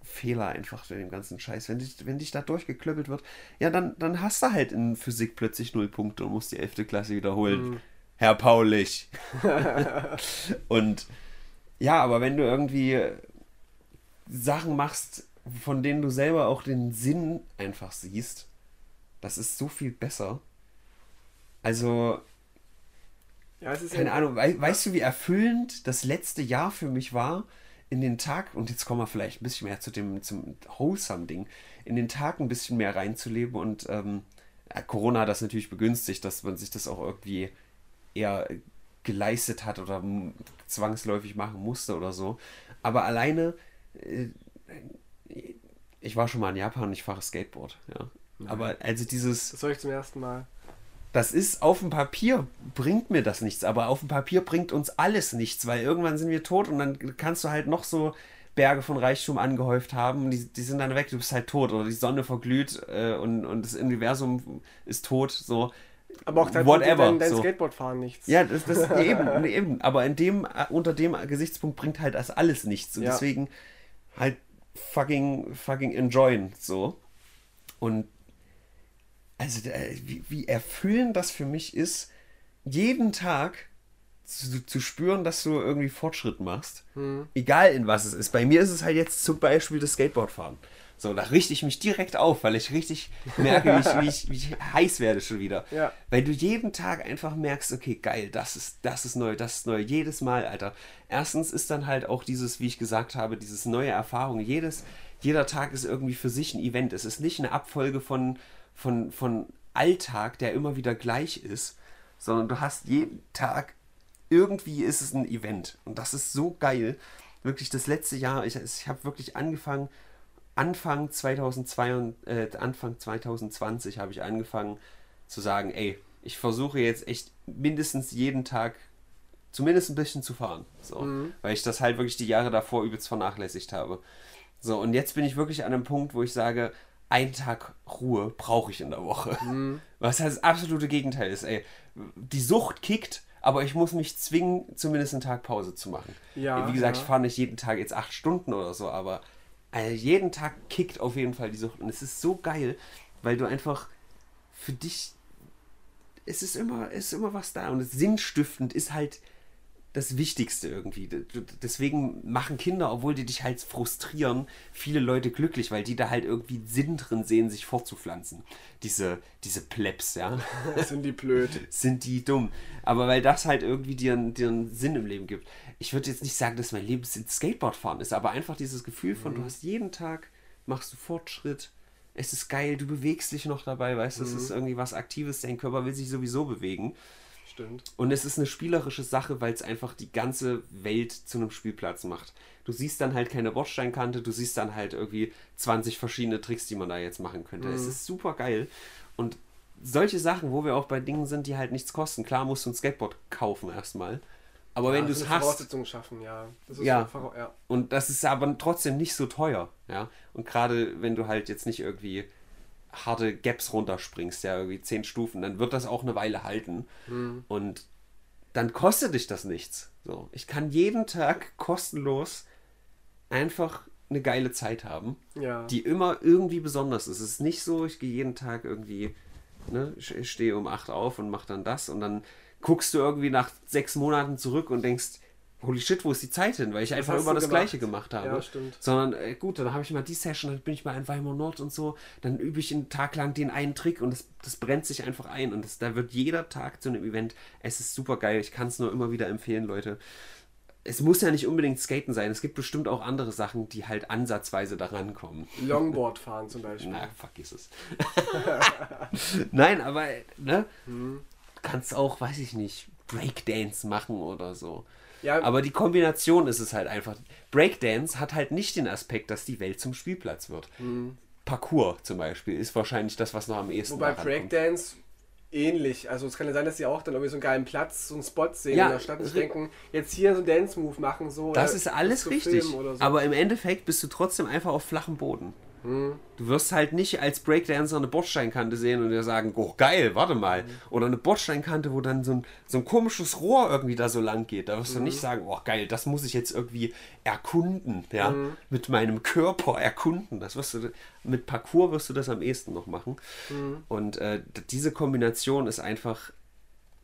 Fehler einfach für den ganzen Scheiß. Wenn dich, wenn dich da durchgeklöppelt wird, ja, dann, dann hast du halt in Physik plötzlich null Punkte und musst die 11. Klasse wiederholen. Mhm. Herr Paulich. *laughs* und ja, aber wenn du irgendwie Sachen machst, von denen du selber auch den Sinn einfach siehst, das ist so viel besser. Also, ja, keine Ahnung, we weißt du, wie erfüllend das letzte Jahr für mich war? In den Tag, und jetzt kommen wir vielleicht ein bisschen mehr zu dem zum Wholesome-Ding, in den Tag ein bisschen mehr reinzuleben und ähm, Corona hat das natürlich begünstigt, dass man sich das auch irgendwie eher geleistet hat oder zwangsläufig machen musste oder so. Aber alleine, äh, ich war schon mal in Japan und ich fahre Skateboard, ja. Aber also dieses. Das soll ich zum ersten Mal das ist auf dem Papier bringt mir das nichts, aber auf dem Papier bringt uns alles nichts, weil irgendwann sind wir tot und dann kannst du halt noch so Berge von Reichtum angehäuft haben und die, die sind dann weg, du bist halt tot oder die Sonne verglüht äh, und, und das Universum ist tot, so. Aber auch dein, Whatever, dein, dein so. Skateboardfahren nichts. Ja, das, das *laughs* eben, eben. Aber in dem, unter dem Gesichtspunkt bringt halt das alles nichts. Und ja. deswegen halt fucking, fucking enjoyen, so. Und also äh, wie, wie erfüllend das für mich ist, jeden Tag zu, zu spüren, dass du irgendwie Fortschritt machst. Hm. Egal in was es ist. Bei mir ist es halt jetzt zum Beispiel das Skateboardfahren. So, da richte ich mich direkt auf, weil ich richtig merke, wie, ich, wie, ich, wie ich heiß werde schon wieder. Ja. Weil du jeden Tag einfach merkst, okay, geil, das ist, das ist neu, das ist neu, jedes Mal, Alter. Erstens ist dann halt auch dieses, wie ich gesagt habe, dieses neue Erfahrung. Jedes, jeder Tag ist irgendwie für sich ein Event. Es ist nicht eine Abfolge von, von, von Alltag, der immer wieder gleich ist, sondern du hast jeden Tag irgendwie ist es ein Event. Und das ist so geil. Wirklich das letzte Jahr, ich, ich habe wirklich angefangen, Anfang, 2002, äh, Anfang 2020 habe ich angefangen zu sagen, ey, ich versuche jetzt echt mindestens jeden Tag zumindest ein bisschen zu fahren. So, mhm. Weil ich das halt wirklich die Jahre davor übelst vernachlässigt habe. So, und jetzt bin ich wirklich an einem Punkt, wo ich sage, einen Tag Ruhe brauche ich in der Woche. Mhm. *laughs* Was das absolute Gegenteil ist, ey. Die Sucht kickt, aber ich muss mich zwingen, zumindest einen Tag Pause zu machen. Ja, Wie gesagt, ja. ich fahre nicht jeden Tag jetzt acht Stunden oder so, aber also jeden Tag kickt auf jeden Fall die Sucht. Und es ist so geil, weil du einfach für dich. Es ist immer, es ist immer was da. Und sinnstiftend ist halt das Wichtigste irgendwie. Deswegen machen Kinder, obwohl die dich halt frustrieren, viele Leute glücklich, weil die da halt irgendwie Sinn drin sehen, sich fortzupflanzen. Diese, diese Plebs, ja. *laughs* Sind die blöd. Sind die dumm. Aber weil das halt irgendwie dir, dir einen Sinn im Leben gibt. Ich würde jetzt nicht sagen, dass mein Leben Skateboardfahren ist, aber einfach dieses Gefühl von, mhm. du hast jeden Tag, machst du Fortschritt, Es ist geil, du bewegst dich noch dabei, weißt du, es Mhm. ist irgendwie was Aktives, dein Körper will sich sowieso bewegen. Stimmt. Und es ist eine spielerische Sache, weil es einfach die ganze Welt zu einem Spielplatz macht. Du siehst dann halt keine Bordsteinkante, du siehst dann halt irgendwie 20 verschiedene Tricks, die man da jetzt machen könnte. Mhm. Es ist super geil. Und solche Sachen, wo wir auch bei Dingen sind, die halt nichts kosten. Klar musst du ein Skateboard kaufen erstmal. Aber wenn Ja, du so es hast, Voraussetzungen schaffen, ja. Das ist Ja. ja. und das ist aber trotzdem nicht so teuer, ja. Und gerade wenn du halt jetzt nicht irgendwie harte Gaps runterspringst, ja, irgendwie 10 Stufen, dann wird das auch eine Weile halten. Hm. Und dann kostet dich das nichts. So, ich kann jeden Tag kostenlos einfach eine geile Zeit haben, Ja. die immer irgendwie besonders ist. Es ist nicht so, ich gehe jeden Tag irgendwie, ne, ich ich stehe um 8 auf und mache dann das und dann guckst du irgendwie nach sechs Monaten zurück und denkst, holy shit, wo ist die Zeit hin? Weil ich einfach hast immer das gemacht? Gleiche gemacht habe. Ja, stimmt. Sondern, äh, gut, dann habe ich mal die Session, dann bin ich mal in Weimar Nord und so, dann übe ich einen Tag lang den einen Trick und das, das brennt sich einfach ein und das, da wird jeder Tag zu einem Event. Es ist super geil, ich kann es nur immer wieder empfehlen, Leute. Es muss ja nicht unbedingt Skaten sein, es gibt bestimmt auch andere Sachen, die halt ansatzweise daran kommen. Longboard fahren zum Beispiel. Na, vergiss es. *laughs* Nein, aber, ne? Du kannst auch, weiß ich nicht, Breakdance machen oder so. Ja, Aber die Kombination ist es halt einfach. Breakdance hat halt nicht den Aspekt, dass die Welt zum Spielplatz wird. Parkour zum Beispiel ist wahrscheinlich das, was noch am ehesten wobei. Breakdance ähnlich. Also es kann ja sein, dass sie auch dann irgendwie so einen geilen Platz, so einen Spot sehen Ja, in der Stadt und denken, jetzt hier so einen Dance-Move machen, so. Das ist alles richtig. so. Aber im Endeffekt bist du trotzdem einfach auf flachem Boden. Hm. Du wirst halt nicht als Breakdancer eine Bordsteinkante sehen und dir sagen, oh geil, warte mal. Oder eine Bordsteinkante, wo dann so ein, so ein komisches Rohr irgendwie da so lang geht. Da wirst du Mhm. nicht sagen, oh geil, das muss ich jetzt irgendwie erkunden, ja, Mhm. mit meinem Körper erkunden. Das wirst du, mit Parcours wirst du das am ehesten noch machen. Mhm. Und äh, diese Kombination ist einfach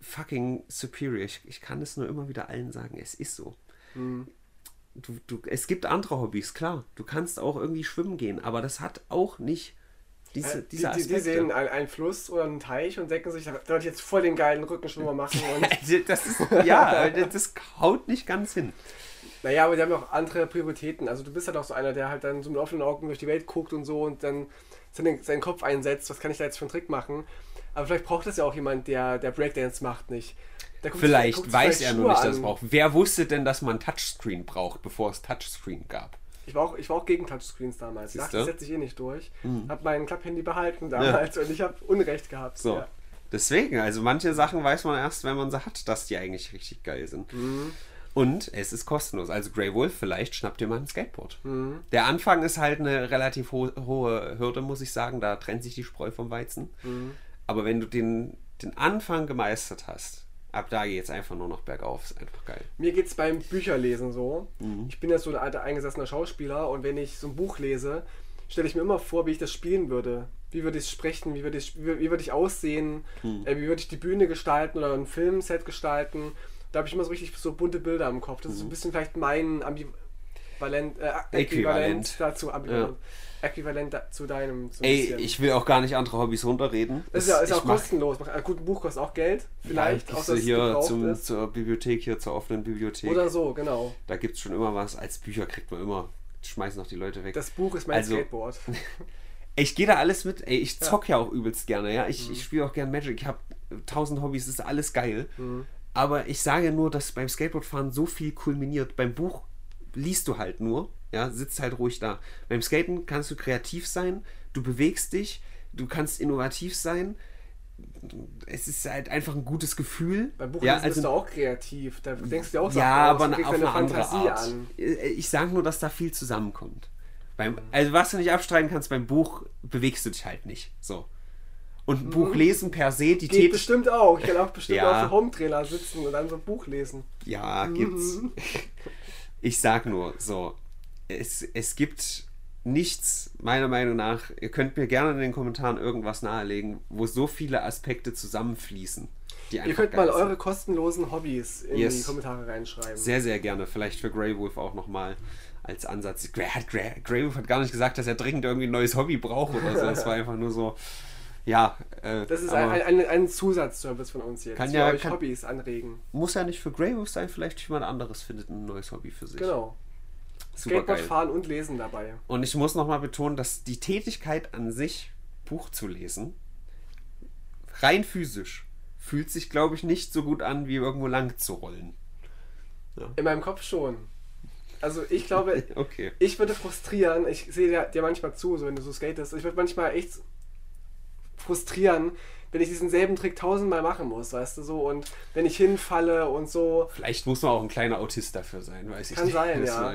fucking superior. Ich, ich kann es nur immer wieder allen sagen, es ist so. Du, du, es gibt andere Hobbys, klar. Du kannst auch irgendwie schwimmen gehen, aber das hat auch nicht diese, Äh, die, diese die, die sehen einen, Fluss oder einen Teich und denken sich, da sollte ich jetzt voll den geilen Rückenschwimmer machen. Und, *laughs* Also, das ist, ja, das haut nicht ganz hin. naja, aber die haben auch andere Prioritäten. Also du bist halt auch so einer, der halt dann so mit offenen Augen durch die Welt guckt und so und dann seinen, seinen Kopf einsetzt, was kann ich da jetzt für einen Trick machen. Aber vielleicht braucht das ja auch jemand, der, der Breakdance macht, nicht. Vielleicht sich weiß er nur nicht, dass es braucht. Wer wusste denn, dass man Touchscreen braucht, bevor es Touchscreen gab? Ich war, auch, ich war auch gegen Touchscreens damals. Ich Siehste? dachte, das setze ich eh nicht durch. Mhm. Hab mein Klapphandy behalten damals und ich habe Unrecht gehabt. So. Ja. Deswegen, also manche Sachen weiß man erst, wenn man sie hat, dass die eigentlich richtig geil sind. Mhm. Und es ist kostenlos. Also Grey Wolf, vielleicht schnappt ihr mal ein Skateboard. Mhm. Der Anfang ist halt eine relativ ho hohe Hürde, muss ich sagen. Da trennt sich die Spreu vom Weizen. Mhm. Aber wenn du den, den Anfang gemeistert hast, ab da geht es einfach nur noch bergauf. Ist einfach geil. Mir geht es beim Bücherlesen so. Mhm. Ich bin ja so ein alter eingesessener Schauspieler und wenn ich so ein Buch lese, stelle ich mir immer vor, wie ich das spielen würde. Wie würde ich sprechen, wie würde ich, wie, wie würde ich aussehen, Mhm. äh, wie würde ich die Bühne gestalten oder ein Filmset gestalten. Da habe ich immer so richtig so bunte Bilder im Kopf. Das ist so ein bisschen vielleicht mein Ambivalent, äh, Äquivalent, Mhm. Äquivalent. dazu, ambivalent, äquivalent zu deinem. So Ey, bisschen. ich will auch gar nicht andere Hobbys runterreden. das ist ja, ist ja auch mach- kostenlos. Ein gutes Buch kostet auch Geld, vielleicht, ja, auch es hier zum, zur Bibliothek, hier zur offenen Bibliothek. Oder so, genau. Da gibt es schon immer was. Als Bücher kriegt man immer. Schmeißen noch die Leute weg. Das Buch ist mein Also- Skateboard. *laughs* Ich gehe da alles mit. Ey, ich zock ja, auch übelst gerne. Ja, ich, Mhm. ich spiele auch gern Magic. Ich habe tausend Hobbys. Das ist alles geil. Mhm. Aber ich sage nur, dass beim Skateboardfahren so viel kulminiert. Beim Buch liest du halt nur. Ja, sitzt halt ruhig da. Beim Skaten kannst du kreativ sein. Du bewegst dich. Du kannst innovativ sein. Es ist halt einfach ein gutes Gefühl. Beim Buch ja, bist also, du auch kreativ. Da denkst du dir auch Sachen ja, aus aber na- kriegst auf eine andere Fantasie Art. an. Ich sage nur, dass da viel zusammenkommt. Beim, also was du nicht abstreiten kannst, beim Buch bewegst du dich halt nicht. So. Und ein Buch lesen per se, die Geht Tät bestimmt auch. Ich kann auch bestimmt Ja. auf dem Home-Trailer sitzen und dann so ein Buch lesen. Ja, gibt's. *laughs* Ich sag nur, so, es, es gibt nichts, meiner Meinung nach, ihr könnt mir gerne in den Kommentaren irgendwas nahelegen, wo so viele Aspekte zusammenfließen. Ihr könnt mal sind. eure kostenlosen Hobbys in Yes. die Kommentare reinschreiben. Sehr, sehr gerne. Vielleicht für Grey Wolf auch nochmal als Ansatz. Grey, hat, Grey, Grey Wolf hat gar nicht gesagt, dass er dringend irgendwie ein neues Hobby braucht oder so. Es war einfach nur so, ja. Äh, das ist ein, ein, ein Zusatzservice von uns jetzt. Kann ja- euch kann- Hobbys anregen. muss ja nicht für Grey Wolf sein, vielleicht jemand anderes findet ein neues Hobby für sich. Genau. Skateboard fahren und lesen dabei. Und ich muss nochmal betonen, dass die Tätigkeit an sich, Buch zu lesen, rein physisch, fühlt sich, glaube ich, nicht so gut an, wie irgendwo lang zu rollen. Ja. In meinem Kopf schon. Also ich glaube, *laughs* okay. ich würde frustrieren, ich sehe dir, dir manchmal zu, so wenn du so skatest, ich würde manchmal echt frustrieren, wenn ich diesen selben Trick tausendmal machen muss, weißt du so, und wenn ich hinfalle und so. Vielleicht muss man auch ein kleiner Autist dafür sein, weiß ich Kann nicht. sein, ja.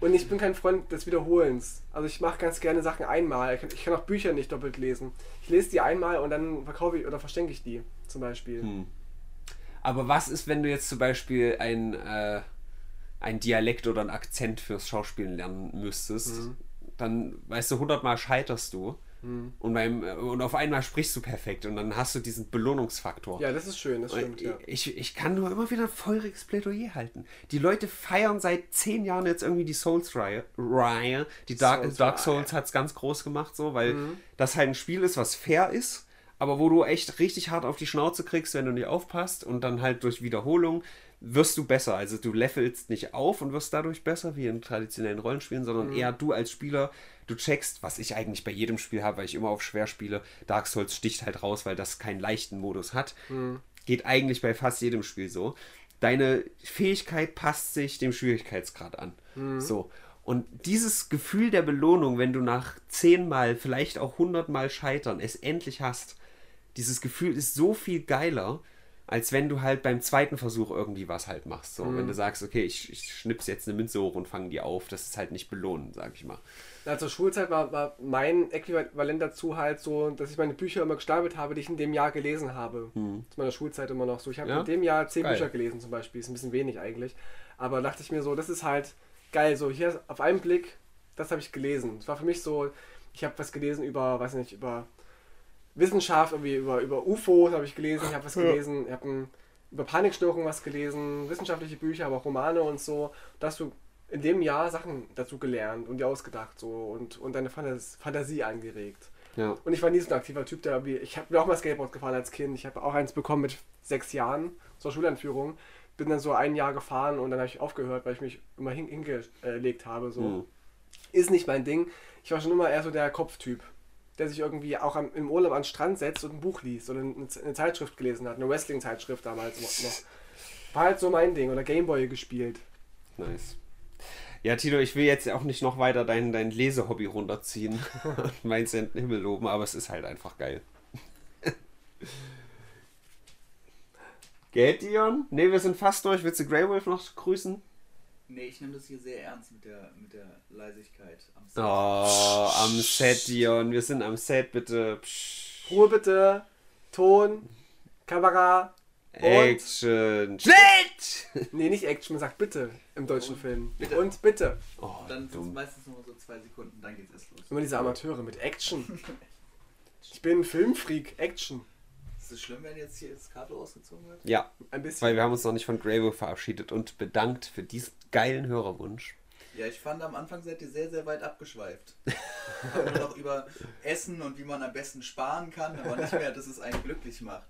Und ich bin kein Freund des Wiederholens. Also ich mache ganz gerne Sachen einmal. Ich kann, ich kann, auch Bücher nicht doppelt lesen. Ich lese die einmal und dann verkaufe ich oder verschenke ich die, zum Beispiel. Hm. Aber was ist, wenn du jetzt zum Beispiel ein, äh, ein Dialekt oder einen Akzent fürs Schauspielen lernen müsstest? Mhm. Dann, weißt du, hundertmal scheiterst du. Mhm. Und, beim, und auf einmal sprichst du perfekt und dann hast du diesen Belohnungsfaktor. Ja, das ist schön, das stimmt. Ja. Ich, ich kann nur immer wieder ein feuriges Plädoyer halten. Die Leute feiern seit zehn Jahren jetzt irgendwie die Souls-Reihe. Die Dark Souls, Dark Souls hat es ganz groß gemacht, so, weil mhm. das halt ein Spiel ist, was fair ist, aber wo du echt richtig hart auf die Schnauze kriegst, wenn du nicht aufpasst und dann halt durch Wiederholung wirst du besser. Also du levelst nicht auf und wirst dadurch besser wie in traditionellen Rollenspielen, sondern mhm. eher du als Spieler du checkst, was ich eigentlich bei jedem Spiel habe, weil ich immer auf schwer spiele. Dark Souls sticht halt raus, weil das keinen leichten Modus hat. Mhm. Geht eigentlich bei fast jedem Spiel so. Deine Fähigkeit passt sich dem Schwierigkeitsgrad an. Mhm. So. Und dieses Gefühl der Belohnung, wenn du nach zehnmal, vielleicht auch hundertmal Scheitern es endlich hast, dieses Gefühl ist so viel geiler, als wenn du halt beim zweiten Versuch irgendwie was halt machst. So, mhm. wenn du sagst, okay, ich, ich schnips jetzt eine Münze hoch und fange die auf, das ist halt nicht belohnen, sag ich mal. Zur Schulzeit war, war mein Äquivalent dazu halt so, dass ich meine Bücher immer gestapelt habe, die ich in dem Jahr gelesen habe. Hm. Zu meiner Schulzeit immer noch so. Ich habe ja? in dem Jahr zehn geil. Bücher gelesen zum Beispiel. Ist ein bisschen wenig eigentlich. Aber dachte ich mir so, das ist halt geil. So, hier auf einen Blick, das habe ich gelesen. Es war für mich so, ich habe was gelesen über, weiß nicht, über Wissenschaft, irgendwie über, über UFOs habe ich gelesen. Ich habe was gelesen, ich habe über Panikstörungen was gelesen, wissenschaftliche Bücher, aber auch Romane und so. Dass du in dem Jahr Sachen dazu gelernt und dir ausgedacht so und, und deine Fantas Fantasie angeregt. Ja. Und ich war nie so ein aktiver Typ, der wie, ich habe mir auch mal Skateboard gefahren als Kind. Ich habe auch eins bekommen mit sechs Jahren zur Schuleinführung. Bin dann so ein Jahr gefahren und dann habe ich aufgehört, weil ich mich immer hin, hingelegt habe. So. Mhm. Ist nicht mein Ding. Ich war schon immer eher so der Kopftyp, der sich irgendwie auch am, im Urlaub an den Strand setzt und ein Buch liest oder eine, eine Zeitschrift gelesen hat, eine Wrestling-Zeitschrift damals noch. War halt so mein Ding oder Gameboy gespielt. Nice. Ja, Tino, ich will jetzt auch nicht noch weiter dein, dein Lesehobby runterziehen *laughs* und meinen Himmel loben, aber es ist halt einfach geil. Geht, Dion? Ne, wir sind fast durch. Willst du Grey Wolf noch grüßen? Nee, ich nehme das hier sehr ernst mit der, mit der Leisigkeit am Set. Oh, am Set, Dion. Wir sind am Set, bitte. Psch. Ruhe bitte. Ton. Kamera. Action. Schnitt! nee, nicht Action, man sagt bitte im deutschen und Film. Bitte. Und bitte. Oh, dann sind es meistens nur so zwei Sekunden, dann geht's erst los. Immer diese Amateure mit Action. ich bin ein Filmfreak. Action. Ist es schlimm, wenn jetzt hier das Kabel ausgezogen wird? Ja, ein bisschen. Weil wir haben uns noch nicht von Grable verabschiedet und bedankt für diesen geilen Hörerwunsch. Ja, ich fand am Anfang seid ihr sehr, sehr weit abgeschweift. *laughs* Nur noch über Essen und wie man am besten sparen kann, aber nicht mehr, dass es einen glücklich macht.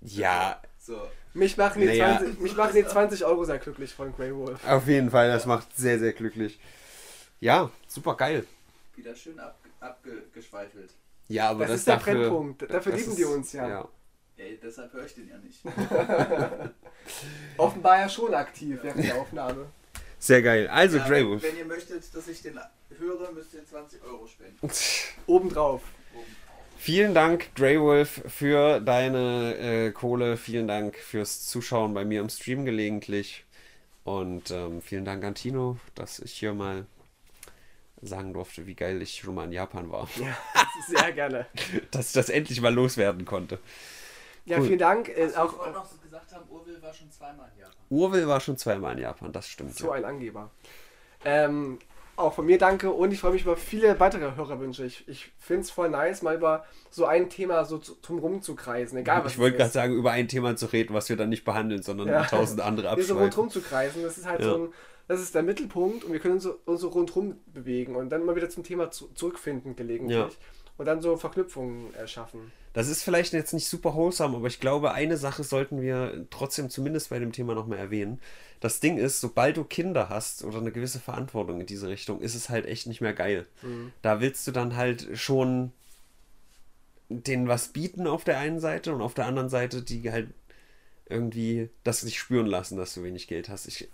Ja. So. Mich machen, die, naja. 20, mich machen die 20 Euro sehr glücklich von Grey Wolf. Auf jeden Fall, das macht sehr, sehr glücklich. Ja, super geil. Wieder schön ab, abgeschweifelt. Ja, aber das, das ist der dafür, Brennpunkt. Dafür lieben ist, die uns ja. ja. Ja. deshalb höre ich den ja nicht. *laughs* Offenbar ja schon aktiv während der Aufnahme. Sehr geil. Also, ja, Grey Wolf. Wenn ihr möchtet, dass ich den höre, müsst ihr 20 Euro spenden. *laughs* Obendrauf. Vielen Dank, Grey Wolf, für deine äh, Kohle. Vielen Dank fürs Zuschauen bei mir im Stream gelegentlich. Und ähm, vielen Dank an Tino, dass ich hier mal sagen durfte, wie geil ich schon mal in Japan war. Ja, *laughs* sehr gerne. dass ich das endlich mal loswerden konnte. Ja, cool. vielen Dank. Äh, auch noch so gesagt haben, Urwil war schon zweimal in Japan. Urwil war schon zweimal in Japan, das stimmt. So ja. ein Angeber. Ähm, auch von mir danke und ich freue mich über viele weitere Hörerwünsche. Ich, ich finde es voll nice, mal über so ein Thema so drum rumzukreisen. Egal was Ich wollte gerade sagen, über ein Thema zu reden, was wir dann nicht behandeln, sondern ja. *laughs* tausend andere abschreiben. so rundherum zu kreisen, das ist halt ja. so ein, das ist der Mittelpunkt und wir können uns so, uns so rundherum bewegen und dann mal wieder zum Thema zu, zurückfinden gelegentlich. Ja. und dann so Verknüpfungen erschaffen. Das ist vielleicht jetzt nicht super wholesome, aber ich glaube, eine Sache sollten wir trotzdem zumindest bei dem Thema nochmal erwähnen. Das Ding ist, sobald du Kinder hast oder eine gewisse Verantwortung in diese Richtung, ist es halt echt nicht mehr geil. Mhm. Da willst du dann halt schon denen was bieten auf der einen Seite und auf der anderen Seite die halt irgendwie das nicht spüren lassen, dass du wenig Geld hast. Ich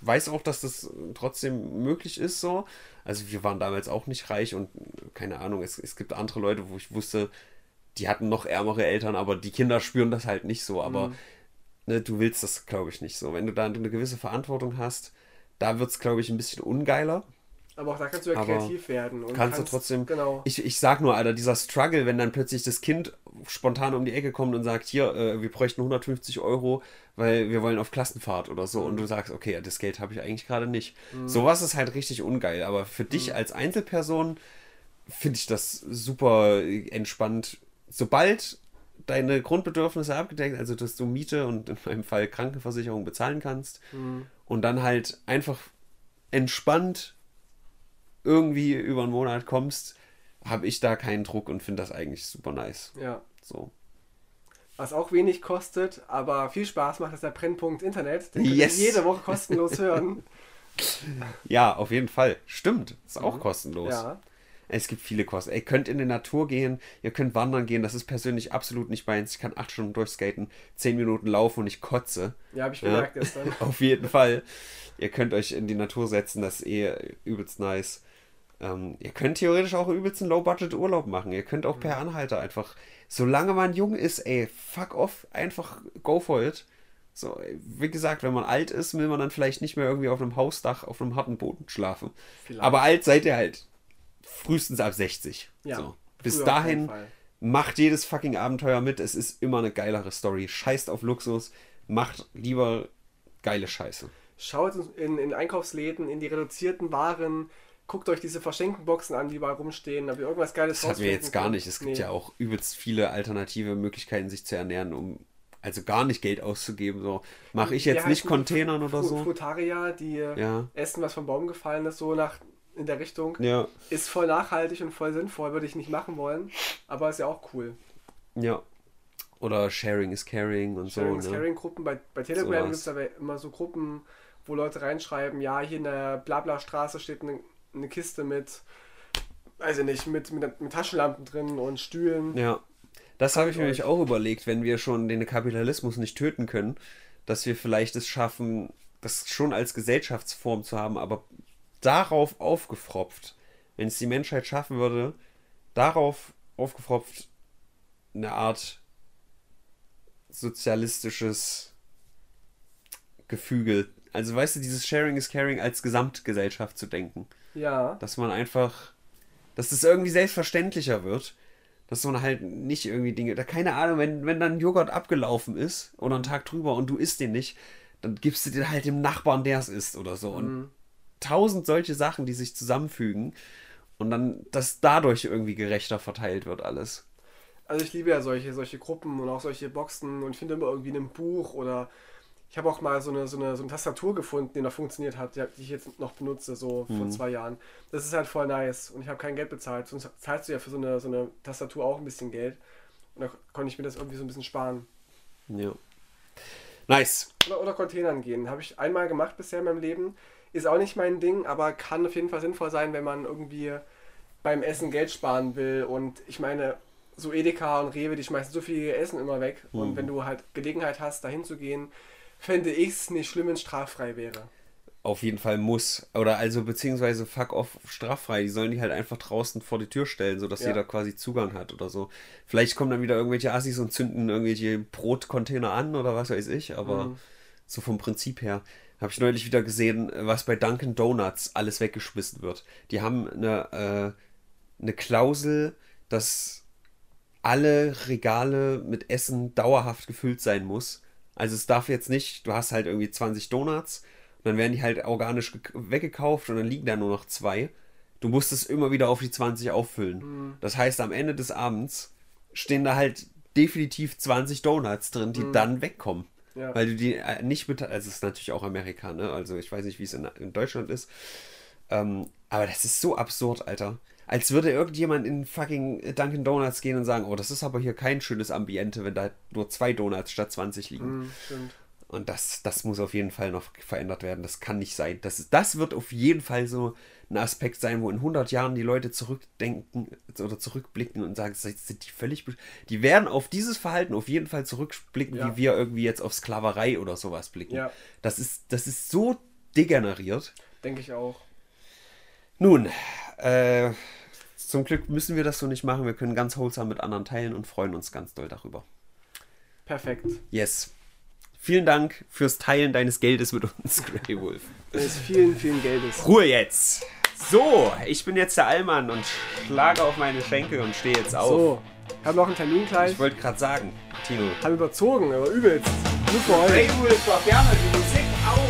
weiß auch, dass das trotzdem möglich ist so. Also wir waren damals auch nicht reich und keine Ahnung, es, es gibt andere Leute, wo ich wusste, die hatten noch ärmere Eltern, aber die Kinder spüren das halt nicht so. Aber Mhm. ne, du willst das, glaube ich, nicht so. Wenn du da eine gewisse Verantwortung hast, da wird es, glaube ich, ein bisschen ungeiler. Aber auch da kannst du ja Aber kreativ werden. Und kannst du trotzdem- Genau. Ich, ich sag nur, Alter, dieser Struggle, wenn dann plötzlich das Kind spontan um die Ecke kommt und sagt, hier, äh, wir bräuchten 150 Euro, weil wir wollen auf Klassenfahrt oder so. Und du sagst, okay, das Geld habe ich eigentlich gerade nicht. Sowas ist halt richtig ungeil. Aber für dich als Einzelperson finde ich das super entspannt. Sobald deine Grundbedürfnisse abgedeckt, also dass du Miete und in meinem Fall Krankenversicherung bezahlen kannst Mhm. und dann halt einfach entspannt irgendwie über einen Monat kommst, habe ich da keinen Druck und finde das eigentlich super nice. Ja. So. Was auch wenig kostet, aber viel Spaß macht, ist der Brennpunkt Internet. Den könnt Yes. ihr jede Woche kostenlos *laughs* hören. Ja, auf jeden Fall. Stimmt. Ist auch kostenlos. Mhm. Ja. Es gibt viele Kosten. Ihr könnt in die Natur gehen, ihr könnt wandern gehen. Das ist persönlich absolut nicht meins. Ich kann acht Stunden durchskaten, zehn Minuten laufen und ich kotze. Ja, habe ich Ja. gemerkt gestern. *laughs* Auf jeden Fall. Ihr könnt euch in die Natur setzen, das ist eh übelst nice. Ähm, ihr könnt theoretisch auch übelst einen Low-Budget-Urlaub machen. Ihr könnt auch per Anhalter einfach, solange man jung ist, ey, fuck off, einfach go for it. So, wie gesagt, wenn man alt ist, will man dann vielleicht nicht mehr irgendwie auf einem Hausdach, auf einem harten Boden schlafen. Vielleicht. Aber alt seid ihr halt frühestens ab 60. Ja, So. Bis dahin macht jedes fucking Abenteuer mit. Es ist immer eine geilere Story. Scheißt auf Luxus, macht lieber geile Scheiße. Schaut in, in Einkaufsläden, in die reduzierten Waren, guckt euch diese Verschenkenboxen an, die überall rumstehen, ob ihr irgendwas Geiles Das hatten wir jetzt gar nicht. Es gibt Nee. ja auch übelst viele alternative Möglichkeiten, sich zu ernähren, um also gar nicht Geld auszugeben. So mache ich jetzt nicht Containern oder Fu- so. Frutaria, die Ja. essen, was vom Baum gefallen ist, so nach in der Richtung. Ja, Ist voll nachhaltig und voll sinnvoll, würde ich nicht machen wollen, aber ist ja auch cool. ja. Oder Sharing is Caring und Sharing so. is Ne? Caring Gruppen, bei, bei Telegram Sowas. gibt es aber immer so Gruppen, wo Leute reinschreiben, ja, hier in der Blabla-Straße steht eine, eine Kiste mit, weiß ich nicht, mit, mit, mit Taschenlampen drin und Stühlen. Ja. Das habe ich mir nämlich auch überlegt, wenn wir schon den Kapitalismus nicht töten können, dass wir vielleicht es schaffen, das schon als Gesellschaftsform zu haben, aber darauf aufgefropft, wenn es die Menschheit schaffen würde, darauf aufgefropft eine Art sozialistisches Gefüge. Also weißt du, dieses Sharing is Caring als Gesamtgesellschaft zu denken Ja, dass man einfach, dass das irgendwie selbstverständlicher wird, dass man halt nicht irgendwie Dinge, da keine Ahnung, wenn, wenn dann Joghurt abgelaufen ist oder einen Tag drüber und du isst den nicht, dann gibst du den halt dem Nachbarn, der es isst oder so. Und tausend solche Sachen, die sich zusammenfügen und dann, dass dadurch irgendwie gerechter verteilt wird alles. also ich liebe ja solche, solche Gruppen und auch solche Boxen und ich finde immer irgendwie in einem Buch oder ich habe auch mal so eine, so, eine, so eine Tastatur gefunden, die noch funktioniert hat, die, die ich jetzt noch benutze, so Mhm. vor zwei Jahren. Das ist halt voll nice und ich habe kein Geld bezahlt, sonst zahlst du ja für so eine, so eine Tastatur auch ein bisschen Geld und da konnte ich mir das irgendwie so ein bisschen sparen. Ja. Nice. Oder, oder Containern gehen. Habe ich einmal gemacht bisher in meinem Leben. Ist auch nicht mein Ding, aber kann auf jeden Fall sinnvoll sein, wenn man irgendwie beim Essen Geld sparen will. Und ich meine, so Edeka und Rewe, die schmeißen so viel Essen immer weg. Und wenn du halt Gelegenheit hast, dahin zu gehen, fände ich es nicht schlimm, wenn es straffrei wäre. Auf jeden Fall muss. Oder also beziehungsweise fuck off straffrei. Die sollen die halt einfach draußen vor die Tür stellen, sodass Ja. jeder quasi Zugang hat oder so. Vielleicht kommen dann wieder irgendwelche Assis und zünden irgendwelche Brotcontainer an oder was weiß ich, aber Mhm. so vom Prinzip her. Habe ich neulich wieder gesehen, was bei Dunkin' Donuts alles weggeschmissen wird. Die haben eine, äh, eine Klausel, dass alle Regale mit Essen dauerhaft gefüllt sein muss. Also es darf jetzt nicht, du hast halt irgendwie 20 Donuts und dann werden die halt organisch gek- weggekauft und dann liegen da nur noch zwei. Du musst es immer wieder auf die 20 auffüllen. Das heißt, am Ende des Abends stehen da halt definitiv 20 Donuts drin, die dann wegkommen. Ja. Weil du die äh, nicht mit, also es ist natürlich auch Amerika, ne? Also ich weiß nicht, wie es in, in Deutschland ist. Ähm, aber das ist so absurd, Alter. als würde irgendjemand in fucking Dunkin' Donuts gehen und sagen, oh, das ist aber hier kein schönes Ambiente, wenn da nur zwei Donuts statt 20 liegen. Mhm, stimmt. Und das, das muss auf jeden Fall noch verändert werden. Das kann nicht sein. Das, das wird auf jeden Fall so ein Aspekt sein, wo in 100 Jahren die Leute zurückdenken oder zurückblicken und sagen, "Das sind die völlig. besch-" Die werden auf dieses Verhalten auf jeden Fall zurückblicken, Ja. wie wir irgendwie jetzt auf Sklaverei oder sowas blicken. Ja. Das, ist, das ist so degeneriert. Denke ich auch. Nun, äh, zum Glück müssen wir das so nicht machen. Wir können ganz wholesome mit anderen teilen und freuen uns ganz doll darüber. Perfekt. Yes. Vielen Dank fürs Teilen deines Geldes mit uns, *laughs* Grey Wolf. Des vielen, vielen Geldes. Ruhe jetzt. So, ich bin jetzt der Allmann und schlage auf meine Schenkel und stehe jetzt auf. So, haben noch einen Termin gleich. Ich wollte gerade sagen, Tino. Haben überzogen, aber übelst. Nur für heute. Wolf, doch gerne die Musik auf.